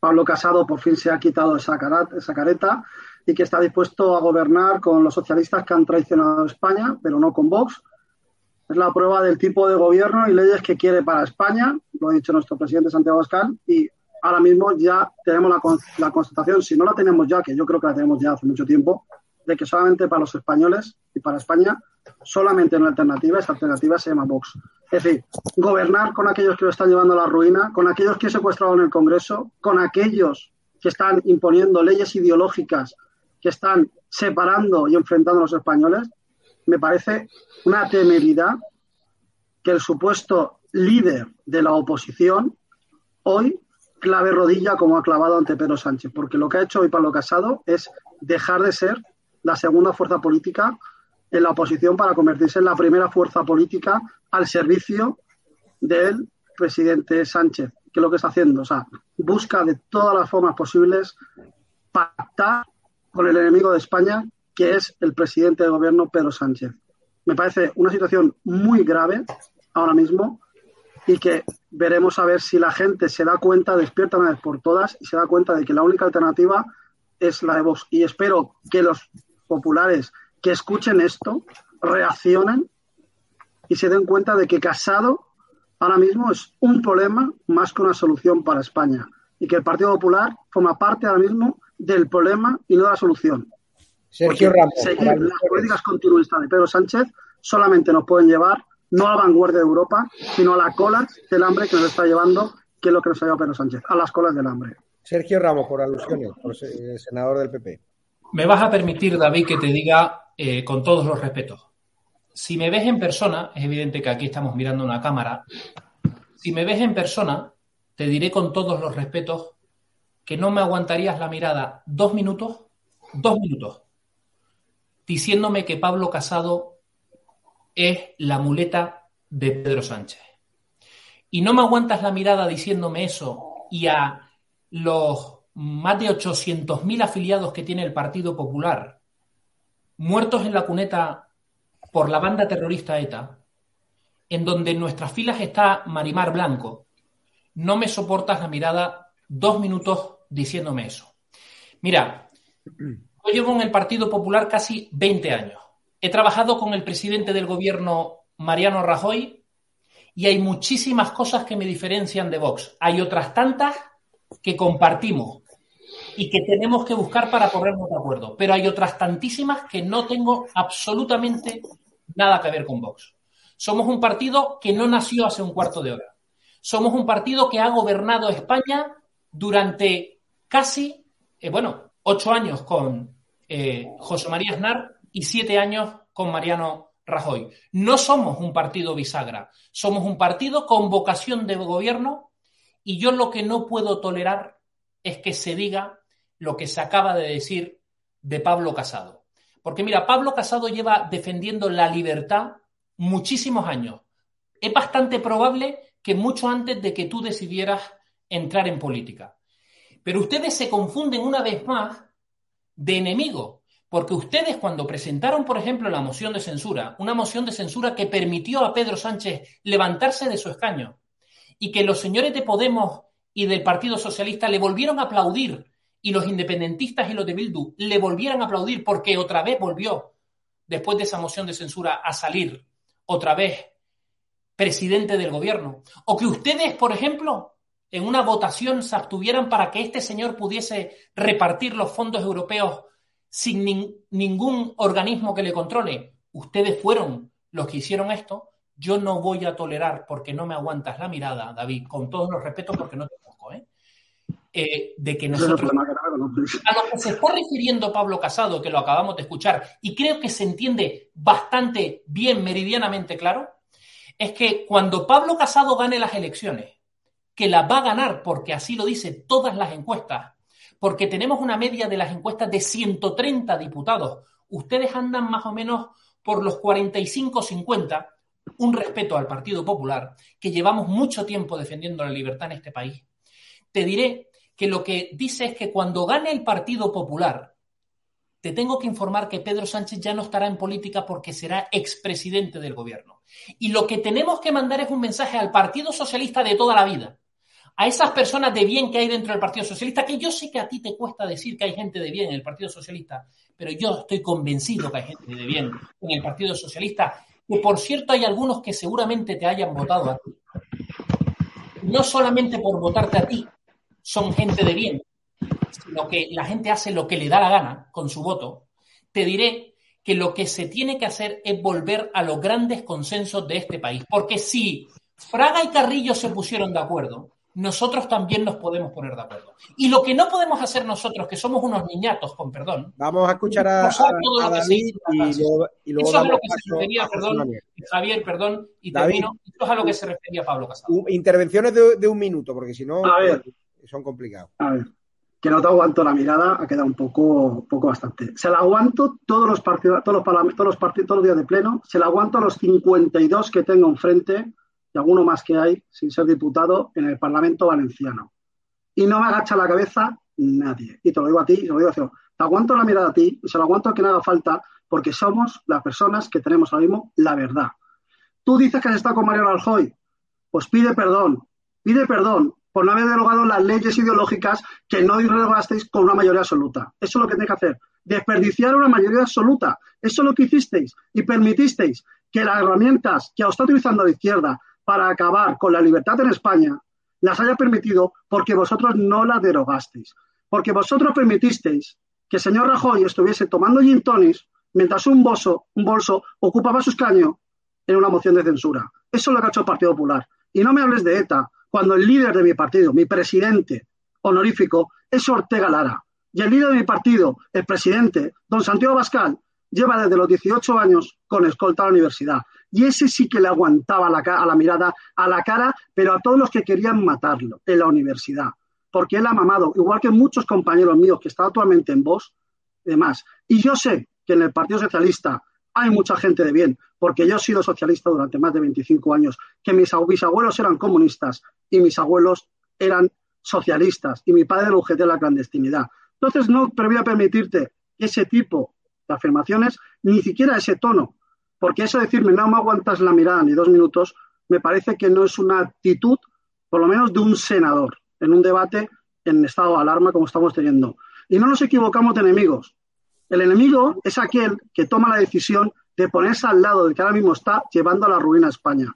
Pablo Casado por fin se ha quitado esa, careta y que está dispuesto a gobernar con los socialistas que han traicionado España, pero no con Vox. Es la prueba del tipo de gobierno y leyes que quiere para España, lo ha dicho nuestro presidente Santiago Abascal, y ahora mismo ya tenemos la, la constatación, si no la tenemos ya, que yo creo que la tenemos ya hace mucho tiempo, de que solamente para los españoles y para España solamente una alternativa, esa alternativa se llama Vox. Es decir, gobernar con aquellos que lo están llevando a la ruina, con aquellos que he secuestrado en el Congreso, con aquellos que están imponiendo leyes ideológicas que están separando y enfrentando a los españoles, me parece una temeridad que el supuesto líder de la oposición, hoy clave rodilla como ha clavado ante Pedro Sánchez, porque lo que ha hecho hoy Pablo Casado es dejar de ser la segunda fuerza política en la oposición para convertirse en la primera fuerza política al servicio del presidente Sánchez, que es lo que está haciendo. O sea, busca de todas las formas posibles pactar con el enemigo de España, que es el presidente de gobierno Pedro Sánchez. Me parece una situación muy grave ahora mismo y que veremos a ver si la gente se da cuenta, despierta una vez por todas y se da cuenta de que la única alternativa es la de Vox. Y espero que los populares que escuchen esto reaccionen y se den cuenta de que Casado ahora mismo es un problema más que una solución para España y que el Partido Popular forma parte ahora mismo del problema y no de la solución. Sergio Ramos. Seguir las políticas continuistas de Pedro Sánchez solamente nos pueden llevar no a la vanguardia de Europa, sino a la cola del hambre que nos está llevando, que es lo que nos ha llevado Pedro Sánchez, a las colas del hambre. Sergio Ramos, por alusiones, por senador del PP. Me vas a permitir, David, que te diga eh, con todos los respetos. Si me ves en persona, es evidente que aquí estamos mirando una cámara, si me ves en persona, te diré con todos los respetos que no me aguantarías la mirada dos minutos, dos minutos, diciéndome que Pablo Casado es la muleta de Pedro Sánchez. Y no me aguantas la mirada diciéndome eso y a los más de 800.000 afiliados que tiene el Partido Popular, muertos en la cuneta por la banda terrorista ETA, en donde en nuestras filas está Marimar Blanco, no me soportas la mirada dos minutos diciéndome eso. Mira, yo llevo en el Partido Popular casi 20 años. He trabajado con el presidente del gobierno, Mariano Rajoy, y hay muchísimas cosas que me diferencian de Vox. Hay otras tantas que compartimos y que tenemos que buscar para ponernos de acuerdo. Pero hay otras tantísimas que no tengo absolutamente nada que ver con Vox. Somos un partido que no nació hace un cuarto de hora. Somos un partido que ha gobernado España durante casi, eh, bueno, ocho años con eh, José María Aznar y siete años con Mariano Rajoy. No somos un partido bisagra, somos un partido con vocación de gobierno y yo lo que no puedo tolerar es que se diga lo que se acaba de decir de Pablo Casado. Porque mira, Pablo Casado lleva defendiendo la libertad muchísimos años. Es bastante probable que mucho antes de que tú decidieras entrar en política. Pero ustedes se confunden una vez más de enemigo, porque ustedes cuando presentaron, por ejemplo, la moción de censura, una moción de censura que permitió a Pedro Sánchez levantarse de su escaño y que los señores de Podemos y del Partido Socialista le volvieron a aplaudir y los independentistas y los de Bildu le volvieran a aplaudir porque otra vez volvió, después de esa moción de censura, a salir otra vez presidente del gobierno. O que ustedes, por ejemplo, en una votación se abstuvieran para que este señor pudiese repartir los fondos europeos sin ningún organismo que le controle. Ustedes fueron los que hicieron esto. Yo no voy a tolerar, porque no me aguantas la mirada, David, con todos los respetos, porque no te ¿eh? De que nosotros... A lo que se está refiriendo Pablo Casado, que lo acabamos de escuchar, y creo que se entiende bastante bien, meridianamente claro, es que cuando Pablo Casado gane las elecciones, que las va a ganar porque así lo dicen todas las encuestas, porque tenemos una media de las encuestas de 130 diputados, ustedes andan más o menos por los 45-50, un respeto al Partido Popular, que llevamos mucho tiempo defendiendo la libertad en este país. Te diré que lo que dice es que cuando gane el Partido Popular, te tengo que informar que Pedro Sánchez ya no estará en política porque será expresidente del gobierno. Y lo que tenemos que mandar es un mensaje al Partido Socialista de toda la vida, a esas personas de bien que hay dentro del Partido Socialista, que yo sé que a ti te cuesta decir que hay gente de bien en el Partido Socialista, pero yo estoy convencido que hay gente de bien en el Partido Socialista, que por cierto hay algunos que seguramente te hayan votado a ti. No solamente por votarte a ti, son gente de bien, sino que la gente hace lo que le da la gana con su voto, te diré que lo que se tiene que hacer es volver a los grandes consensos de este país. Porque si Fraga y Carrillo se pusieron de acuerdo, nosotros también nos podemos poner de acuerdo. Y lo que no podemos hacer nosotros, que somos unos niñatos, con perdón. Vamos a escuchar a, todo David y luego, y luego Eso es a lo que se refería, perdón. Javier, perdón, y David. termino. Eso es a lo que se refería Pablo Casado. Intervenciones de, de un minuto, porque si no, A ver. Son complicados. A ver, que no te aguanto la mirada, ha quedado un poco, poco bastante. Se la aguanto todos los partidos, todos los parlamentos, todos los partidos, todos los días de pleno, se la aguanto a los 52 que tengo enfrente y alguno más que hay, sin ser diputado, en el Parlamento Valenciano. Y no me agacha la cabeza nadie. Y te lo digo a ti, y te lo digo a Ceo. Te aguanto la mirada a ti y se la aguanto a quien haga falta, porque somos las personas que tenemos ahora mismo la verdad. Tú dices que has estado con Mariano Rajoy, pues pide perdón, pide perdón por no haber derogado las leyes ideológicas que no derogasteis con una mayoría absoluta. Eso es lo que tenéis que hacer. Desperdiciar una mayoría absoluta. Eso es lo que hicisteis y permitisteis que las herramientas que os está utilizando la izquierda para acabar con la libertad en España las haya permitido porque vosotros no las derogasteis. Porque vosotros permitisteis que el señor Rajoy estuviese tomando gin tonics mientras un bolso, un bolso ocupaba su escaño en una moción de censura. Eso es lo que ha hecho el Partido Popular. Y no me hables de ETA, cuando el líder de mi partido, mi presidente honorífico, es Ortega Lara. Y el líder de mi partido, el presidente, don Santiago Bascal, lleva desde los 18 años con escolta a la universidad. Y ese sí que le aguantaba la, a la mirada, a la cara, pero a todos los que querían matarlo en la universidad. Porque él ha mamado, igual que muchos compañeros míos que están actualmente en Vox, demás. Y yo sé que en el Partido Socialista hay mucha gente de bien, porque yo he sido socialista durante más de 25 años, que mis ab- bisabuelos eran comunistas y mis abuelos eran socialistas y mi padre lo UGT de la clandestinidad. Entonces no voy a permitirte ese tipo de afirmaciones, ni siquiera ese tono, porque eso de decirme no me aguantas la mirada ni dos minutos, me parece que no es una actitud, por lo menos de un senador, en un debate en estado de alarma como estamos teniendo. Y no nos equivocamos de enemigos. El enemigo es aquel que toma la decisión de ponerse al lado del que ahora mismo está llevando a la ruina a España.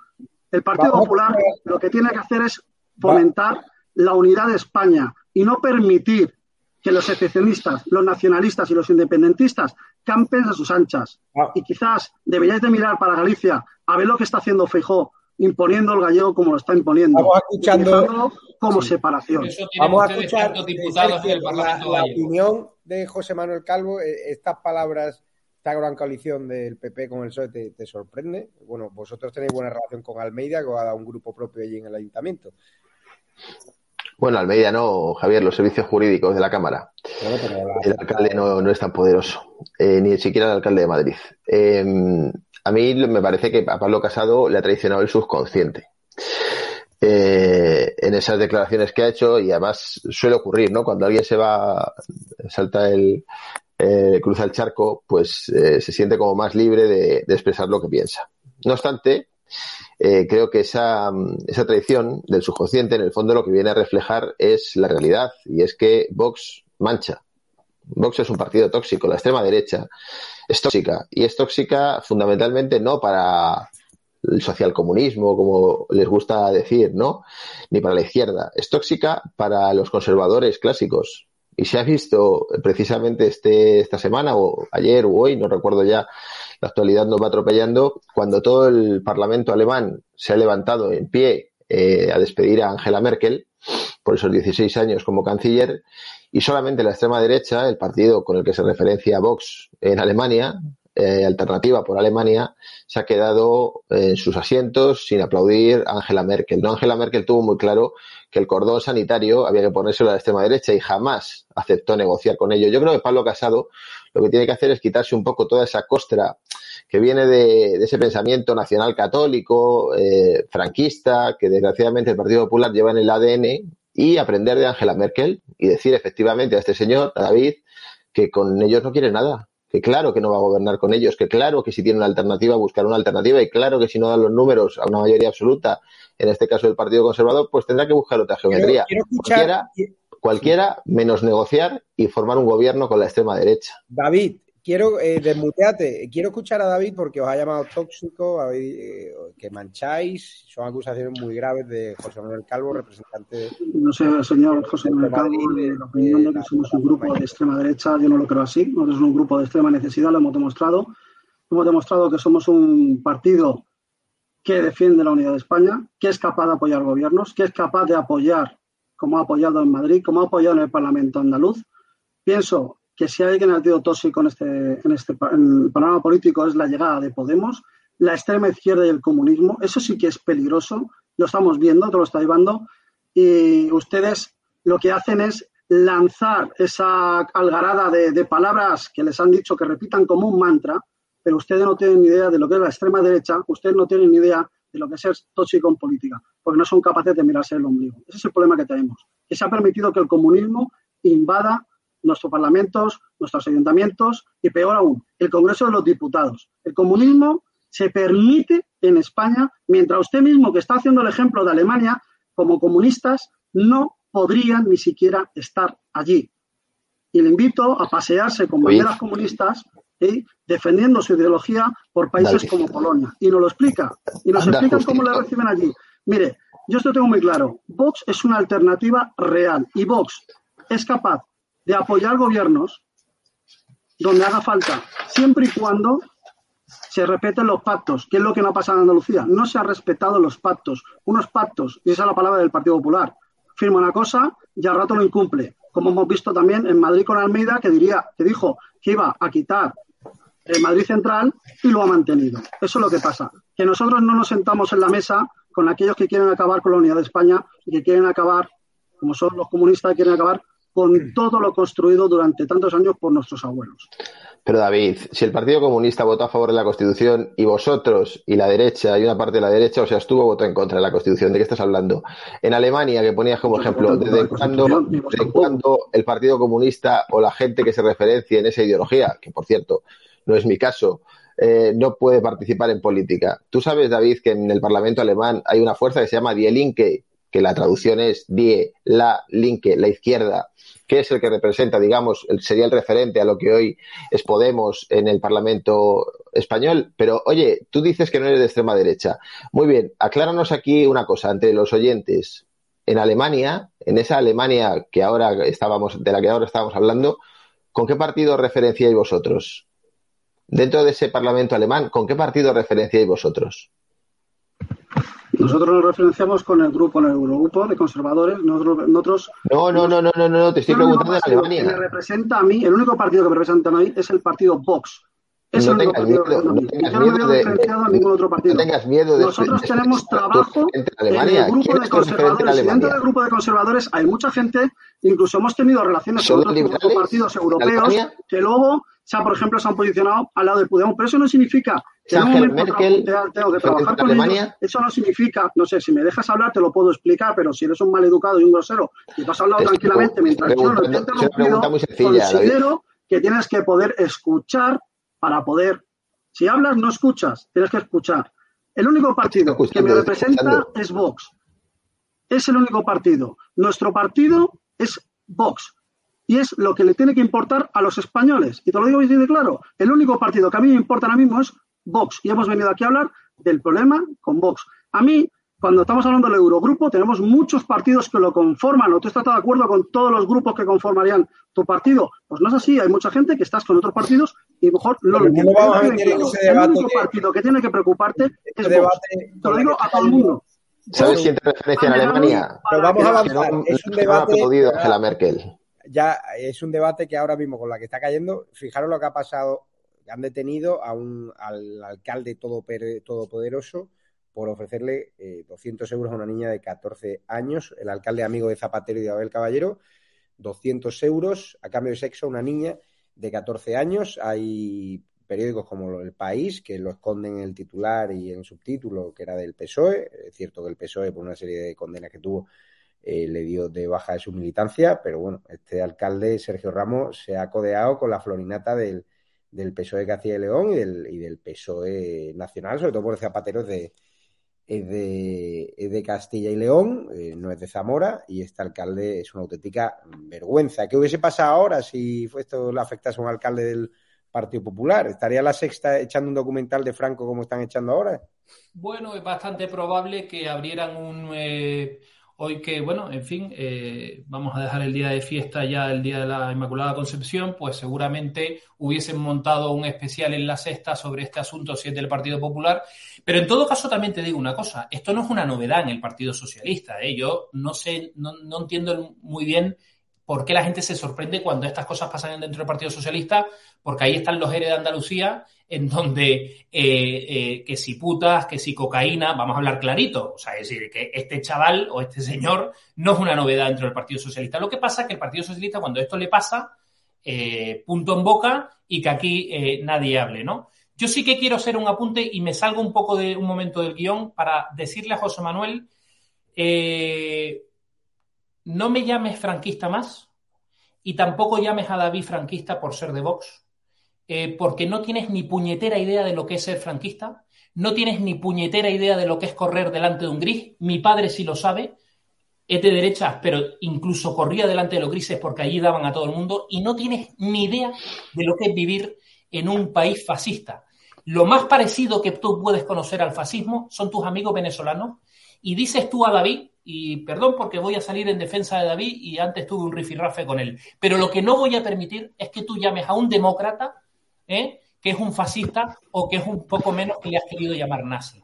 El Partido Vamos. Popular lo que tiene que hacer es fomentar la unidad de España y no permitir que los excepcionistas, los nacionalistas y los independentistas campen a sus anchas. Y quizás deberíais de mirar para Galicia a ver lo que está haciendo Feijó, imponiendo el gallego como lo está imponiendo. Vamos escuchando- como separación. Vamos a escuchar tantos diputados Sergio, en el Parlamento la, opinión de José Manuel Calvo. eh, Estas palabras, esta gran coalición del PP con el PSOE, ¿te, te sorprende? Bueno, vosotros tenéis buena relación con Almeida, que os ha dado un grupo propio allí en el ayuntamiento. Bueno, Almeida no, Javier, los servicios jurídicos de la Cámara. La- El alcalde no, no es tan poderoso, eh, ni siquiera el alcalde de Madrid. Eh, a mí me parece que a Pablo Casado le ha traicionado el subconsciente. Eh, en esas declaraciones que ha hecho, y además suele ocurrir, ¿no? Cuando alguien se va, salta el, eh, cruza el charco, pues eh, se siente como más libre de, de expresar lo que piensa. No obstante, eh, creo que esa, esa traición del subconsciente, en el fondo, lo que viene a reflejar es la realidad, y es que Vox mancha. Vox es un partido tóxico, la extrema derecha es tóxica, y es tóxica fundamentalmente no para el socialcomunismo, como les gusta decir, ¿no? Ni para la izquierda. Es tóxica para los conservadores clásicos. Y se ha visto precisamente este, esta semana, o ayer o hoy, no recuerdo ya, la actualidad nos va atropellando, cuando todo el Parlamento alemán se ha levantado en pie eh, a despedir a Angela Merkel por esos 16 años como canciller, y solamente la extrema derecha, el partido con el que se referencia Vox en Alemania, eh, Alternativa por Alemania, se ha quedado en sus asientos sin aplaudir a Angela Merkel. No, Angela Merkel tuvo muy claro que el cordón sanitario había que ponérselo a la extrema derecha y jamás aceptó negociar con ello. Yo creo que Pablo Casado lo que tiene que hacer es quitarse un poco toda esa costra que viene de, de ese pensamiento nacional católico, eh, franquista, que desgraciadamente el Partido Popular lleva en el ADN y aprender de Angela Merkel y decir efectivamente a este señor, a David, que con ellos no quiere nada, que claro que no va a gobernar con ellos, que claro que si tiene una alternativa buscar una alternativa y claro que si no dan los números a una mayoría absoluta, en este caso del Partido Conservador, pues tendrá que buscar otra geometría. quiero escuchar- cualquiera, cualquiera menos negociar y formar un gobierno con la extrema derecha. David, quiero eh, desmuteate. Quiero escuchar a David porque os ha llamado tóxico, habéis, eh, que mancháis. Son acusaciones muy graves de José Manuel Calvo, representante de. No sé, señor José Manuel Calvo, de la opinión de que somos un grupo de extrema derecha, yo no lo creo así. Nosotros somos un grupo de extrema necesidad, lo hemos demostrado. Hemos demostrado que somos un partido que defiende la unidad de España, que es capaz de apoyar gobiernos, que es capaz de apoyar, como ha apoyado en Madrid, como ha apoyado en el Parlamento andaluz. Pienso que si alguien ha sido tóxico en este, en este en el panorama político es la llegada de Podemos, la extrema izquierda y el comunismo. Eso sí que es peligroso, lo estamos viendo, todo lo está llevando. Y ustedes lo que hacen es lanzar esa algarada de, de palabras que les han dicho que repitan como un mantra, pero ustedes no tienen ni idea de lo que es la extrema derecha, ustedes no tienen ni idea de lo que es ser tóxico en política, porque no son capaces de mirarse el ombligo. Ese es el problema que tenemos, que se ha permitido que el comunismo invada nuestros parlamentos, nuestros ayuntamientos y peor aún, el Congreso de los Diputados. El comunismo se permite en España, mientras usted mismo que está haciendo el ejemplo de Alemania, como comunistas, no podrían ni siquiera estar allí. Y le invito a pasearse con banderas comunistas ¿eh? defendiendo su ideología por países como Polonia. Y nos lo explica. Y nos explican cómo la reciben allí. Mire, yo esto tengo muy claro. Vox es una alternativa real. Y Vox es capaz de apoyar gobiernos donde haga falta, siempre y cuando se respeten los pactos, que es lo que no ha pasado en Andalucía. No se han respetado los pactos. Unos pactos, y esa es la palabra del Partido Popular. Firma una cosa y al rato lo incumple. Como hemos visto también en Madrid con Almeida, que diría, que dijo que iba a quitar Madrid Central y lo ha mantenido. Eso es lo que pasa. Que nosotros no nos sentamos en la mesa con aquellos que quieren acabar con la unidad de España y que quieren acabar, como son los comunistas, quieren acabar con todo lo construido durante tantos años por nuestros abuelos. Pero David, si el Partido Comunista votó a favor de la Constitución y vosotros y la derecha y una parte de la derecha, o sea, estuvo votó en contra de la Constitución, ¿de qué estás hablando? En Alemania, que ponías como ejemplo, ¿desde cuándo, ¿desde cuándo el Partido Comunista o la gente que se referencia en esa ideología, que por cierto no es mi caso, eh, no puede participar en política? Tú sabes, David, que en el Parlamento alemán hay una fuerza que se llama Die Linke, que la traducción es Die, la Linke, la izquierda, que es el que representa, digamos, el, sería el referente a lo que hoy es Podemos en el Parlamento español. Pero, oye, tú dices que no eres de extrema derecha. Muy bien, acláranos aquí una cosa ante los oyentes. En Alemania, en esa Alemania que ahora estábamos, de la que ahora estábamos hablando, ¿con qué partido referenciáis vosotros? Dentro de ese Parlamento alemán, ¿con qué partido referenciáis vosotros? Nosotros nos referenciamos con el grupo, el Eurogrupo de conservadores. Nosotros, no, no, no, no, no, no, te estoy preguntando de Alemania. que me representa a mí, el único partido que me representa a mí es el partido Vox. Es no el único partido miedo, que no tengas Yo no me miedo de, diferenciado a ningún otro partido. no tengas miedo de Nosotros de- tenemos trabajo en el grupo ¿Quién de en conservadores. Y dentro del grupo de conservadores hay mucha gente, incluso hemos tenido relaciones ¿Son con otros partidos en europeos que luego, se han, por ejemplo, se han posicionado al lado de Podemos. Pero eso no significa en Angela Merkel tengo- que trabajar con Alemania? ellos. Eso no significa, no sé, si me dejas hablar te lo puedo explicar, pero si eres un maleducado y un grosero y tú has hablado tranquilamente mientras yo no te he preguntando- es una interrumpido, pregunta muy sencilla, David. considero que tienes que poder escuchar para poder. Si hablas, no escuchas, tienes que escuchar. El único partido que me representa escuchando. es Vox. Es el único partido. Nuestro partido es Vox. Y es lo que le tiene que importar a los españoles. Y te lo digo de claro. El único partido que a mí me importa ahora mismo es Vox. Y hemos venido aquí a hablar del problema con Vox. A mí, cuando estamos hablando del Eurogrupo, tenemos muchos partidos que lo conforman. ¿O tú estás de acuerdo con todos los grupos que conformarían tu partido? Pues no es así. Hay mucha gente que estás con otros partidos y mejor no lo no entiende. El único partido que tiene que preocuparte es Este Vox. debate Te lo digo a todo el mundo. ¿Sabes quién te referencia en Alemania? Pero vamos a avanzar. no- Es un no ha debate. aplaudido a Angela Merkel. ya es un debate que ahora mismo con la que está cayendo, fijaros lo que ha pasado, han detenido a un, al alcalde todopoderoso por ofrecerle eh, 200 euros a una niña de 14 años, el alcalde amigo de Zapatero y de Abel Caballero, 200 euros a cambio de sexo a una niña de 14 años. Hay periódicos como El País que lo esconden en el titular y en el subtítulo, que era del PSOE. Es cierto que el PSOE, por una serie de condenas que tuvo, eh, le dio de baja de su militancia, pero bueno, este alcalde, Sergio Ramos, se ha codeado con la florinata del, del PSOE Castilla y León y del, y del PSOE nacional, sobre todo por Zapatero es de, de, Castilla y León, eh, no es de Zamora, y este alcalde es una auténtica vergüenza. ¿Qué hubiese pasado ahora si esto le afectase a un alcalde del Partido Popular? ¿Estaría la sexta echando un documental de Franco como están echando ahora? Bueno, es bastante probable que abrieran un eh, Hoy que, bueno, en fin, eh, vamos a dejar el día de fiesta ya, el día de la Inmaculada Concepción, pues seguramente hubiesen montado un especial en la sexta sobre este asunto si es del Partido Popular. Pero en todo caso también te digo una cosa, esto no es una novedad en el Partido Socialista. ¿eh? Yo no sé, no, no entiendo muy bien por qué la gente se sorprende cuando estas cosas pasan dentro del Partido Socialista, porque ahí están los eres de Andalucía, en donde eh, eh, que si putas, que si cocaína, vamos a hablar clarito. O sea, es decir, que este chaval o este señor no es una novedad dentro del Partido Socialista. Lo que pasa es que el Partido Socialista, cuando esto le pasa, eh, punto en boca y que aquí nadie hable, ¿no? Yo sí que quiero hacer un apunte y me salgo un poco de un momento del guion para decirle a José Manuel, no me llames franquista más y tampoco llames a David franquista por ser de Vox, eh, porque no tienes ni puñetera idea de lo que es ser franquista, no tienes ni puñetera idea de lo que es correr delante de un gris. Mi padre sí lo sabe, es de derechas, pero incluso corría delante de los grises porque allí daban a todo el mundo y no tienes ni idea de lo que es vivir en un país fascista. Lo más parecido que tú puedes conocer al fascismo son tus amigos venezolanos y dices tú a David y perdón porque voy a salir en defensa de David y antes tuve un rifirrafe con él. Pero lo que no voy a permitir es que tú llames a un demócrata, ¿eh? que es un fascista o que es un poco menos que le has querido llamar nazi.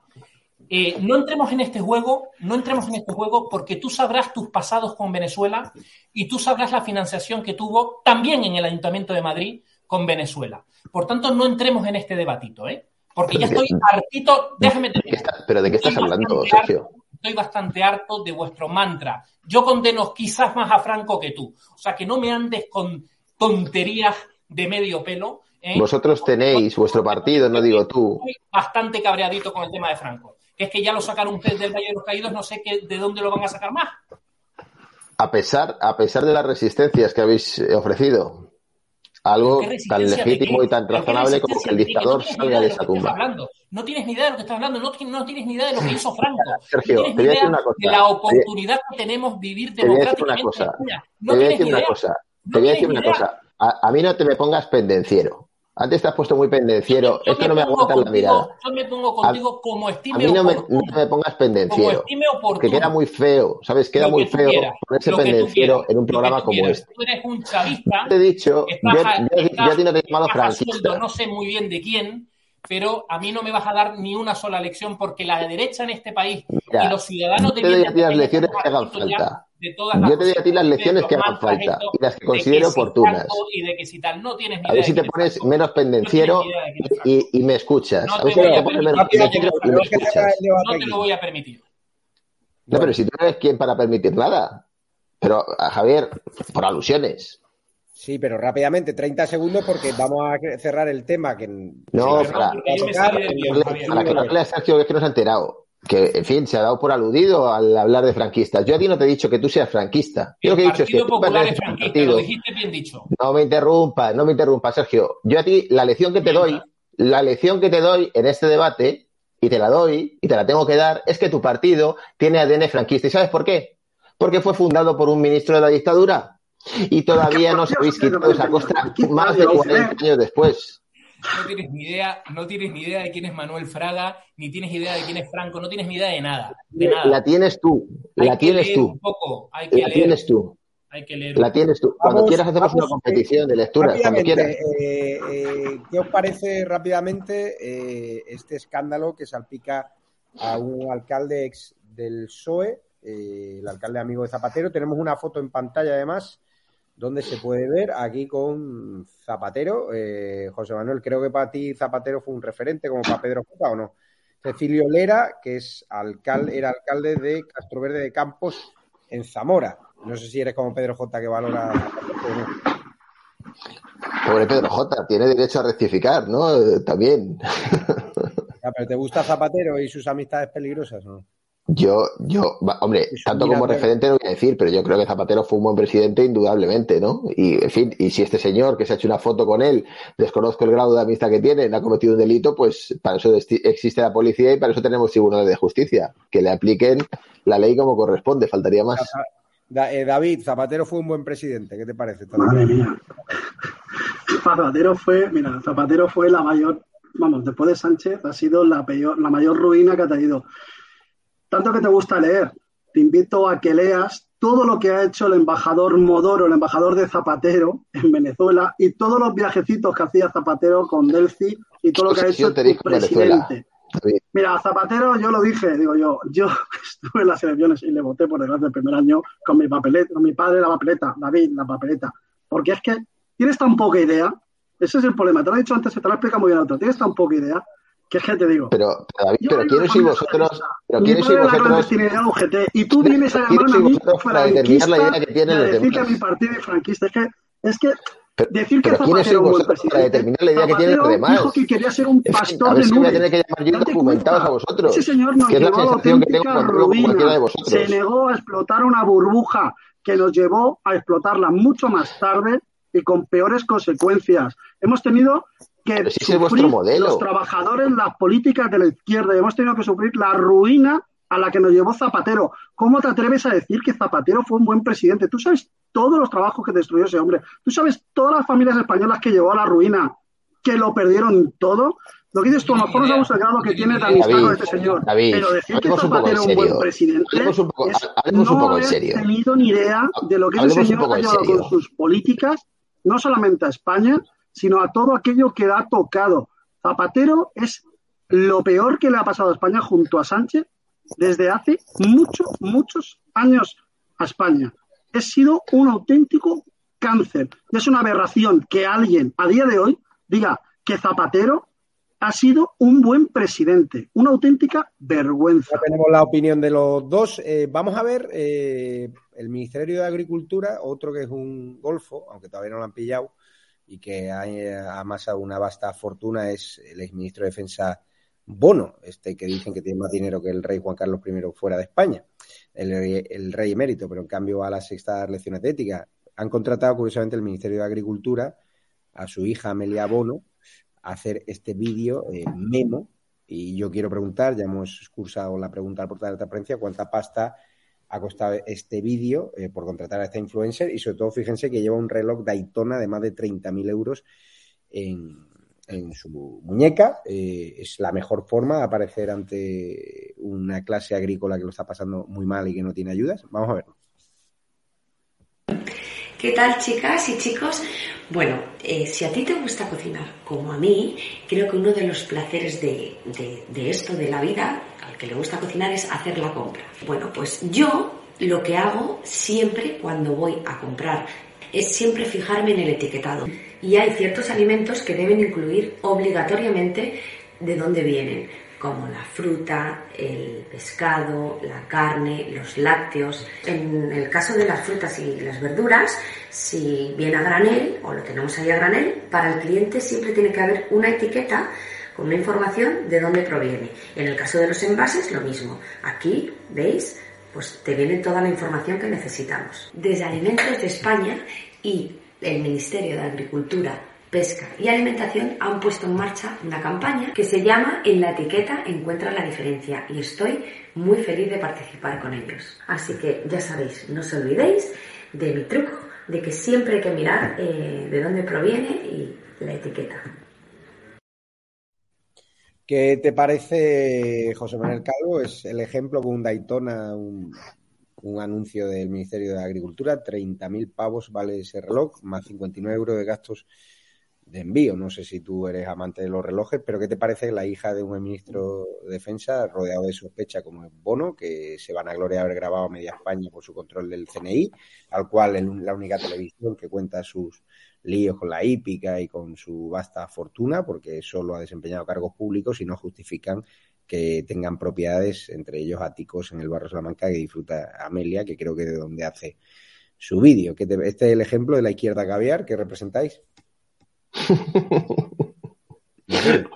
Eh, no entremos en este juego, no entremos en este juego porque tú sabrás tus pasados con Venezuela y tú sabrás la financiación que tuvo también en el Ayuntamiento de Madrid con Venezuela. Por tanto, no entremos en este debatito, ¿eh? Porque ya estoy hartito, déjame terminar. ¿Pero de qué estás hablando, Sergio? Estoy bastante harto de vuestro mantra. Yo condeno quizás más a Franco que tú. O sea, que no me andes con tonterías de medio pelo. ¿eh? Vosotros tenéis vuestro partido, no digo tú. Estoy bastante cabreadito con el tema de Franco. Es que ya lo sacaron ustedes del Valle de los Caídos, no sé qué, de dónde lo van a sacar más. A pesar, a pesar de las resistencias que habéis ofrecido, algo tan legítimo y tan razonable como que el dictador salga de esa tumba. No tienes ni idea de lo que estás hablando, no, no tienes ni idea de lo que hizo Franco. Sergio, no te voy a decir una cosa. De la oportunidad que tenemos vivir democráticamente. Te voy a decir una cosa. te voy a decir una cosa. A, a mí no te me pongas pendenciero. Antes te has puesto muy pendenciero. Esto no me aguanta la mirada. Yo me pongo contigo como estime A mí no me, no me pongas pendenciero. Que queda muy feo, ¿sabes? Queda muy feo ponerse pendenciero en un programa como este. Tú eres un chavista. Te he dicho, yo, a ti no te he llamado franquista. No sé muy bien de quién, pero a mí no me vas a dar ni una sola lección porque la derecha en este país y los ciudadanos de te doy a las lecciones que hagan falta. Yo te doy a ti las lecciones que hagan falta y las que considero oportunas. Y de que si tal no tienes a ver si te pones menos pendenciero y, y, me escuchas. a ver si te pones menos pendenciero y me escuchas. No te lo voy a permitir. No, pero si tú no eres quien para permitir nada. Pero, a Javier, por alusiones. Sí, pero rápidamente, 30 segundos porque vamos a cerrar el tema. Que... No, para, para, que no le a Sergio, es que no se ha enterado que, en fin, se ha dado por aludido al hablar de franquistas. Yo a ti no te he dicho que tú seas franquista. Yo lo que he dicho es que Popular es franquista, lo dijiste bien dicho. No me interrumpas, no me interrumpas, Sergio. Yo a ti, la lección que te doy, la lección que te doy en este debate, y te la doy, y te la tengo que dar, es que tu partido tiene ADN franquista. ¿Y sabes por qué? Porque fue fundado por un ministro de la dictadura. Y todavía no se habéis quitado esa costa más de 40 años después no tienes ni idea, no tienes ni idea de quién es Manuel Fraga, ni tienes idea de quién es Franco, no tienes ni idea de nada. La tienes tú, la tienes tú. la tienes tú. Hay que leer. La tienes tú. Cuando quieras hacemos una competición de lectura. Cuando quieras. Eh, eh, ¿Qué os parece rápidamente eh, este escándalo que salpica a un alcalde ex del PSOE, el alcalde amigo de Zapatero? Tenemos una foto en pantalla además donde se puede ver aquí con Zapatero. Eh, José Manuel, creo que para ti Zapatero fue un referente como para Pedro J o no. Cecilio Lera, que es alcalde, era alcalde de Castroverde de Campos en Zamora. No sé si eres como Pedro J que valora. Pobre Pedro J, tiene derecho a rectificar, ¿no? También. pero ¿te gusta Zapatero y sus amistades peligrosas, no? Yo, yo, hombre, tanto como referente no voy a decir, pero yo creo que Zapatero fue un buen presidente indudablemente, ¿no? Y, en fin, y si este señor que se ha hecho una foto con él, desconozco el grado de amistad que tiene, ha cometido un delito, pues para eso existe la policía y para eso tenemos tribunales de justicia, que le apliquen la ley como corresponde, faltaría más. Eh, David, Zapatero fue un buen presidente, ¿qué te parece? Madre mía. Zapatero fue, mira, Zapatero fue la mayor, vamos, después de Sánchez ha sido la peor, la mayor ruina que ha tenido tanto que te gusta leer, te invito a que leas todo lo que ha hecho el embajador Modoro, el embajador de Zapatero en Venezuela, y todos los viajecitos que hacía Zapatero con Delci y todo lo que ha hecho el presidente. Mira, Zapatero, yo lo dije, digo yo, yo estuve en las elecciones y le voté por delante el primer año con mi papeleta, con mi padre la papeleta, David, la papeleta. Porque es que tienes tan poca idea, ese es el problema, te lo he dicho antes, se te lo explica muy bien otro, tienes tan poca idea que es que te digo. Pero, David, pero ¿quiénes sois vosotros? Pero ¿quiénes sois vosotros? UGT, y tú vienes a llamarme a mí franquista la idea que tienen decir que mi partido es franquista. Es que, es que pero, decir que pero Zapatero ¿quiénes sois vosotros para determinar la idea que tienen los demás? dijo que quería ser un pastor de voy a nubes. tener que llamar yo documentados a vosotros. Ese señor nos que llevó a la auténtica de ruina. vosotros. Se negó a explotar una burbuja que nos llevó a explotarla mucho más tarde y con peores consecuencias. Hemos tenido que si ese es sufrir modelo. los trabajadores las políticas de la izquierda. y Hemos tenido que sufrir la ruina a la que nos llevó Zapatero. ¿Cómo te atreves a decir que Zapatero fue un buen presidente? Tú sabes todos los trabajos que destruyó ese hombre. Tú sabes todas las familias españolas que llevó a la ruina, que lo perdieron todo. Lo que dices tú, a lo mejor no sabemos el grado que tiene de amistad David, con este señor. David, pero decir que un Zapatero es un buen presidente Hablemos un poco, hablemos un no poco en serio. tenido ni idea de lo que ese Hablemos un señor ha llevado con sus políticas, no solamente a España, sino a todo aquello que ha tocado. Zapatero es lo peor que le ha pasado a España junto a Sánchez desde hace muchos, muchos años a España. Ha sido un auténtico cáncer. Y es una aberración que alguien a día de hoy diga que Zapatero ha sido un buen presidente. Una auténtica vergüenza. Ya tenemos la opinión de los dos. Eh, vamos a ver eh, el Ministerio de Agricultura, otro que es un golfo, aunque todavía no lo han pillado, y que ha amasado una vasta fortuna, es el exministro de Defensa Bono, este que dicen que tiene más dinero que el rey Juan Carlos I fuera de España, el, el rey emérito, pero en cambio a las sextas lecciones de ética. Han contratado, curiosamente, el Ministerio de Agricultura a su hija Amelia Bono a hacer este vídeo eh, memo. Y yo quiero preguntar, ya hemos excursado la pregunta al portal de transparencia, ¿cuánta pasta ha costado este vídeo eh, por contratar a esta influencer? Y sobre todo, fíjense que lleva un reloj Daytona de más de 30.000 euros en, en su muñeca. Eh, es la mejor forma de aparecer ante una clase agrícola que lo está pasando muy mal y que no tiene ayudas. Vamos a verlo. ¿Qué tal chicas y chicos? Bueno, eh, si a ti te gusta cocinar como a mí, creo que uno de los placeres de, de- de esto, de la vida, al que le gusta cocinar, es hacer la compra. Bueno, pues yo lo que hago siempre cuando voy a comprar es siempre fijarme en el etiquetado. Y hay ciertos alimentos que deben incluir obligatoriamente de dónde vienen, como la fruta, el pescado, la carne, los lácteos. En el caso de las frutas y las verduras, si viene a granel o lo tenemos ahí a granel, para el cliente siempre tiene que haber una etiqueta con una información de dónde proviene. En el caso de los envases, lo mismo. Aquí, ¿veis? Pues te viene toda la información que necesitamos. Desde Alimentos de España y el Ministerio de Agricultura, Pesca y Alimentación han puesto en marcha una campaña que se llama En la etiqueta encuentra la diferencia y estoy muy feliz de participar con ellos. Así que ya sabéis, no os olvidéis de mi truco, de que siempre hay que mirar eh, de dónde proviene y la etiqueta. ¿Qué te parece, José Manuel Calvo? Es el ejemplo con un Daytona, un, un anuncio del Ministerio de Agricultura, 30.000 pavos vale ese reloj, más 59 euros de gastos de envío. No sé si tú eres amante de los relojes, pero ¿qué te parece la hija de un ministro de Defensa rodeado de sospecha como es Bono, que se van a gloria haber grabado a media España por su control del CNI, al cual es la única televisión que cuenta sus líos con la hípica y con su vasta fortuna, porque solo ha desempeñado cargos públicos y no justifican que tengan propiedades, entre ellos áticos en el barrio Salamanca que disfruta Amelia, que creo que es de donde hace su vídeo. Este es el ejemplo de la izquierda caviar que representáis.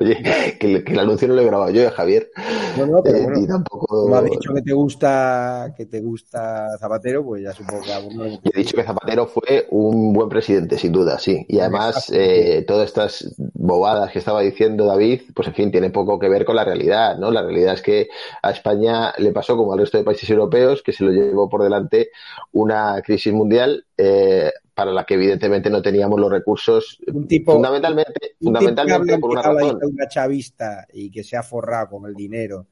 Oye, que, el- que el anuncio no lo he grabado yo, eh, Javier. No, no, pero Eh, bueno, tampoco... como has dicho que te gusta que te gusta Zapatero, pues ya supongo que a uno le- Yo he dicho que Zapatero fue un buen presidente, sin duda, sí. Y además, eh, todas estas bobadas que estaba diciendo David, pues en fin, tiene poco que ver con la realidad, ¿no? La realidad es que a España le pasó como al resto de países europeos, que se lo llevó por delante una crisis mundial eh, para la que evidentemente no teníamos los recursos, tipo- fundamentalmente, un tipo que fundamentalmente habla por una razón. una chavista y que se ha forrado con el dinero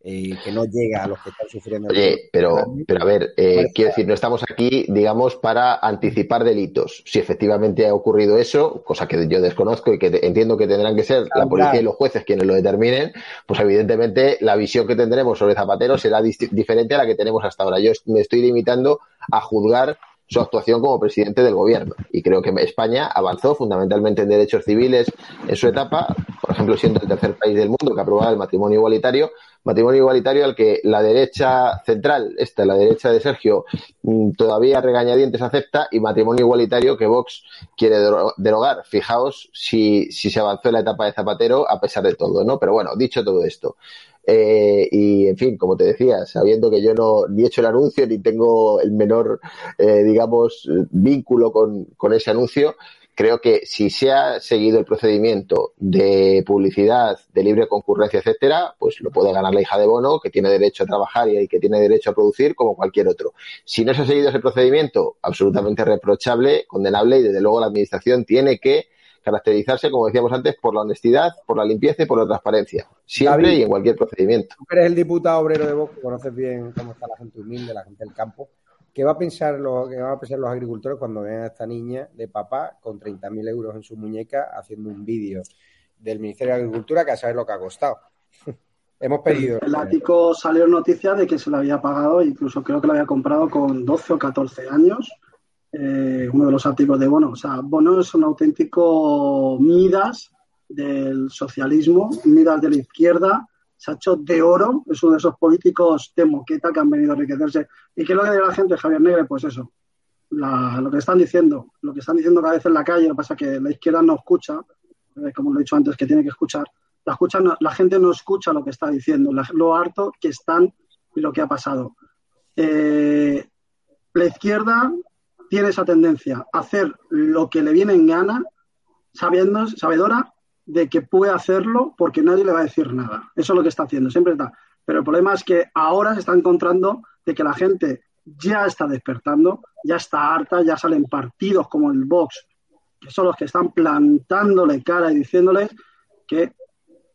eh, que no llega a los que están sufriendo. Oye, pero, pero a ver, eh, quiero decir, no estamos aquí, digamos, para anticipar delitos. Si efectivamente ha ocurrido eso, cosa que yo desconozco y que entiendo que tendrán que ser la policía y los jueces quienes lo determinen, pues evidentemente la visión que tendremos sobre Zapatero será diferente a la que tenemos hasta ahora. Yo me estoy limitando a juzgar su actuación como presidente del gobierno. Y creo que España avanzó fundamentalmente en derechos civiles en su etapa, por ejemplo, siendo el tercer país del mundo que aprobaba el matrimonio igualitario, matrimonio igualitario al que la derecha central, esta, la derecha de Sergio, mm, todavía regañadientes acepta, y matrimonio igualitario que Vox quiere derogar. Fijaos si, si se avanzó en la etapa de Zapatero a pesar de todo, ¿no? Pero bueno, dicho todo esto, eh, y en fin, como te decía, sabiendo que yo no ni he hecho el anuncio ni tengo el menor, eh, digamos, vínculo con, con ese anuncio, creo que si se ha seguido el procedimiento de publicidad, de libre concurrencia, etcétera, pues lo puede ganar la hija de Bono, que tiene derecho a trabajar y que tiene derecho a producir como cualquier otro. Si no se ha seguido ese procedimiento, absolutamente reprochable, condenable y desde luego la administración tiene que caracterizarse, como decíamos antes, por la honestidad, por la limpieza y por la transparencia. Siempre y en cualquier procedimiento. Tú eres el diputado obrero de Vox, conoces bien cómo está la gente humilde, la gente del campo. ¿Qué va a pensar lo, qué van a pensar los agricultores cuando vean a esta niña de papá con 30.000 euros en su muñeca haciendo un vídeo del Ministerio de Agricultura que a saber lo que ha costado? Hemos pedido. El ático salió noticia de que se lo había pagado, incluso creo que lo había comprado con 12 o 14 años eh, uno de los artículos de Bono. O sea, Bono es un auténtico Midas del socialismo, Midas de la izquierda, se ha hecho de oro, es uno de esos políticos de moqueta que han venido a enriquecerse. ¿Y qué es lo que dice la gente, Javier Negre? Pues eso, lo que están diciendo, lo que están diciendo cada vez en la calle, lo que pasa es que la izquierda no escucha, eh, como lo he dicho antes, que tiene que escuchar. La, escucha, la gente no escucha lo que está diciendo, lo harto que están y lo que ha pasado. Eh, la izquierda tiene esa tendencia a hacer lo que le viene en gana, sabiendo, sabedora de que puede hacerlo porque nadie le va a decir nada. Eso es lo que está haciendo, siempre está. Pero el problema es que ahora se está encontrando de que la gente ya está despertando, ya está harta, ya salen partidos como el Vox, que son los que están plantándole cara y diciéndoles que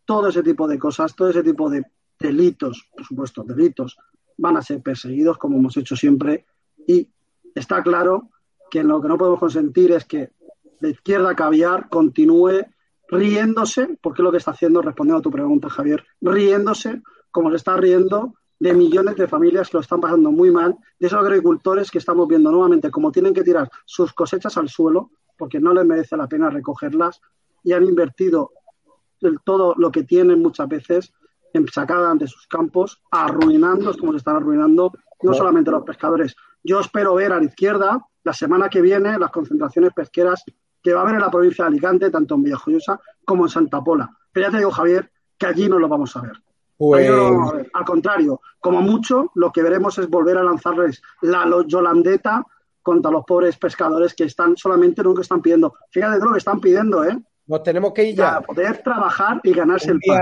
todo ese tipo de cosas, todo ese tipo de delitos, por supuesto, delitos, van a ser perseguidos como hemos hecho siempre y está claro que lo que no podemos consentir es que la izquierda caviar continúe riéndose, porque es lo que está haciendo, respondiendo a tu pregunta, Javier, riéndose como le está riendo de millones de familias que lo están pasando muy mal, de esos agricultores que estamos viendo nuevamente como tienen que tirar sus cosechas al suelo, porque no les merece la pena recogerlas, y han invertido todo lo que tienen muchas veces en sacar de sus campos, arruinando, como se están arruinando no. solamente los pescadores, yo espero ver a la izquierda la semana que viene las concentraciones pesqueras que va a haber en la provincia de Alicante, tanto en Villajoyosa como en Santa Pola. Pero ya te digo, Javier, que allí no lo vamos a ver. Pues Al contrario, como mucho, lo que veremos es volver a lanzarles la yolandeta contra los pobres pescadores que están solamente lo que están pidiendo. Fíjate lo que están pidiendo, ¿eh? Nos tenemos que ir ya. Para poder trabajar y ganarse el pan.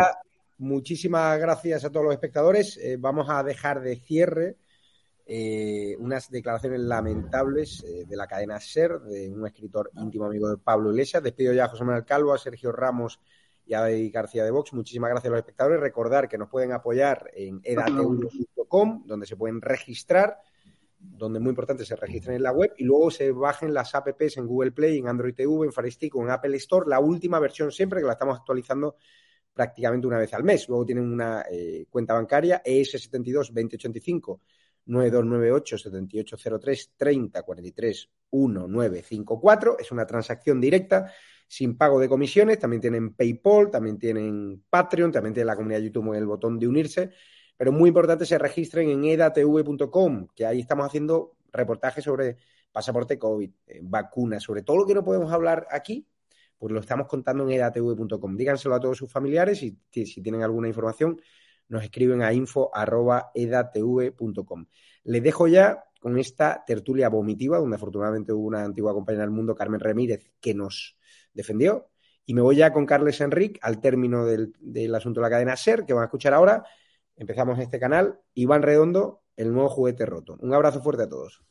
Muchísimas gracias a todos los espectadores. Eh, vamos a dejar de cierre eh, unas declaraciones lamentables eh, de la cadena SER, de un escritor íntimo amigo de Pablo Iglesias. Despido ya a José Manuel Calvo, a Sergio Ramos y a David García de Vox. Muchísimas gracias a los espectadores. Recordar que nos pueden apoyar en edatv.com, donde se pueden registrar, donde es muy importante se registren en la web y luego se bajen las apps en Google Play, en Android TV, en Fire Stick o en Apple Store. La última versión siempre, que la estamos actualizando prácticamente una vez al mes. Luego tienen una eh, cuenta bancaria ES72 2085 9298 7803 30 43 1954. Es una transacción directa sin pago de comisiones. También tienen PayPal, también tienen Patreon, también tienen la comunidad de YouTube el botón de unirse. Pero muy importante se registren en edatv.com, que ahí estamos haciendo reportajes sobre pasaporte COVID, eh, vacunas, sobre todo lo que no podemos hablar aquí, pues lo estamos contando en edatv.com. Díganselo a todos sus familiares y si tienen alguna información nos escriben a info.edatv.com. Le dejo ya con esta tertulia vomitiva, donde afortunadamente hubo una antigua compañera del mundo, Carmen Ramírez, que nos defendió. Y me voy ya con Carles Enrique al término del, asunto de la cadena SER, que van a escuchar ahora. Empezamos este canal. Iván Redondo, el nuevo juguete roto. Un abrazo fuerte a todos.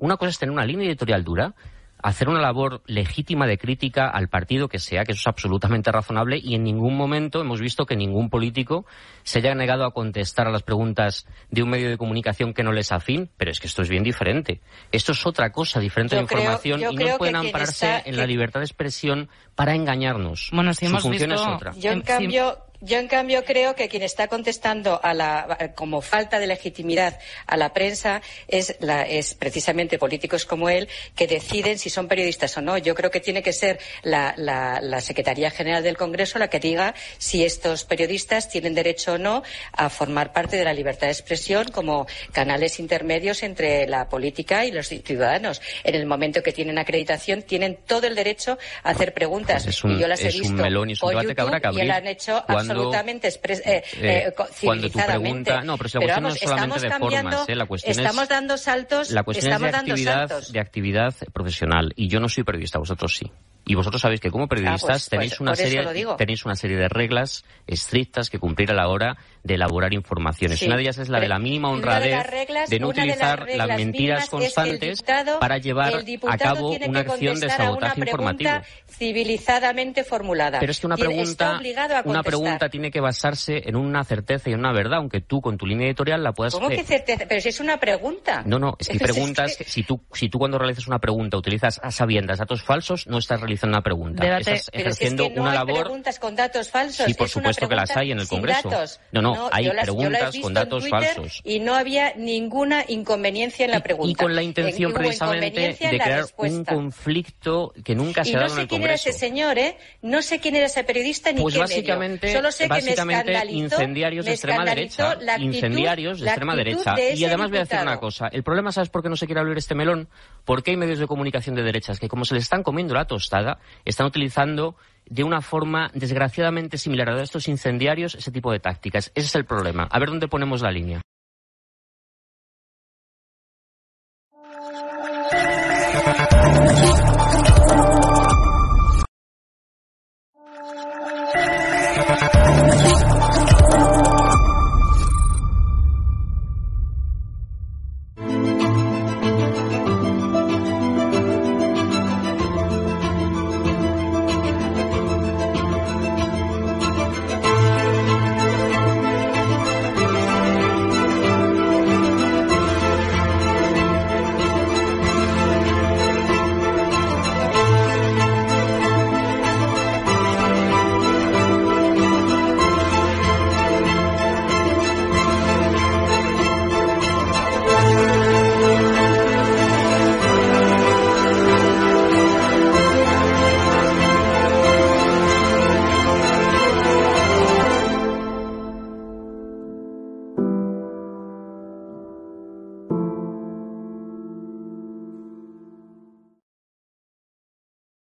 Una cosa es tener una línea editorial dura hacer una labor legítima de crítica al partido que sea, que eso es absolutamente razonable, y en ningún momento hemos visto que ningún político se haya negado a contestar a las preguntas de un medio de comunicación que no les afín, pero es que esto es bien diferente. Esto es otra cosa diferente de información y no pueden ampararse en la libertad de expresión para engañarnos. Bueno, si Su hemos función visto- es otra. Yo, en cambio, yo en cambio creo que quien está contestando a la, como falta de legitimidad a la prensa es, la, es precisamente políticos como él que deciden si son periodistas o no. Yo creo que tiene que ser la, la, la Secretaría General del Congreso la que diga si estos periodistas tienen derecho o no a formar parte de la libertad de expresión como canales intermedios entre la política y los ciudadanos. En el momento que tienen acreditación tienen todo el derecho a hacer preguntas. Es un- y yo las he es un visto melón y es un debate que habrá que y han hecho cuando- absolutamente expres- eh, Eh, eh, co- cuando tu pregunta- no, pero si la cuestión no es solamente estamos de cambiando, formas, ¿eh? La cuestión es- estamos dando saltos, La cuestión estamos es de dando saltos. de actividad profesional. Y yo no soy periodista, vosotros sí. Y vosotros sabéis que como periodistas Ah, pues- tenéis, pues una por eso serie, tenéis una serie de reglas estrictas que cumplir a la hora de elaborar informaciones. Sí. Una de ellas es la de la mínima Una de honradez reglas- de no una de las utilizar las mentiras constantes diputado- para llevar a cabo una acción de una sabotaje informativo. civilizadamente formulada. Pero es que una pregunta, una pregunta tiene que basarse en una certeza y en una verdad, aunque tú con tu línea editorial la puedas ¿Cómo que certeza? Pero si es una pregunta. No, no, es que hay Es que- preguntas, si tú, si tú cuando realizas una pregunta utilizas a sabiendas datos falsos, no estás realizando una pregunta. Debate- estás si es ejerciendo que no una hay labor. preguntas con datos falsos. Sí, por es supuesto que las hay en el Congreso. datos. No, no, hay yo las- preguntas con en datos falsos. Y no había ninguna inconveniencia en la pregunta. Y con la intención Eh, precisamente de en crear un conflicto que nunca se Y ha no dado en sé el quién era ese señor, ¿eh? No sé quién era ese periodista ni Pues qué básicamente, medio. Solo sé que me básicamente incendiarios de extrema derecha. incendiarios de extrema derecha. de y además voy a decir una cosa. El problema, ¿sabes por qué no se quiere abrir este melón? Porque hay medios de comunicación de derechas que, como se les están comiendo la tostada, están utilizando de una forma desgraciadamente similar a estos incendiarios ese tipo de tácticas. Ese es el problema. A ver dónde ponemos la línea.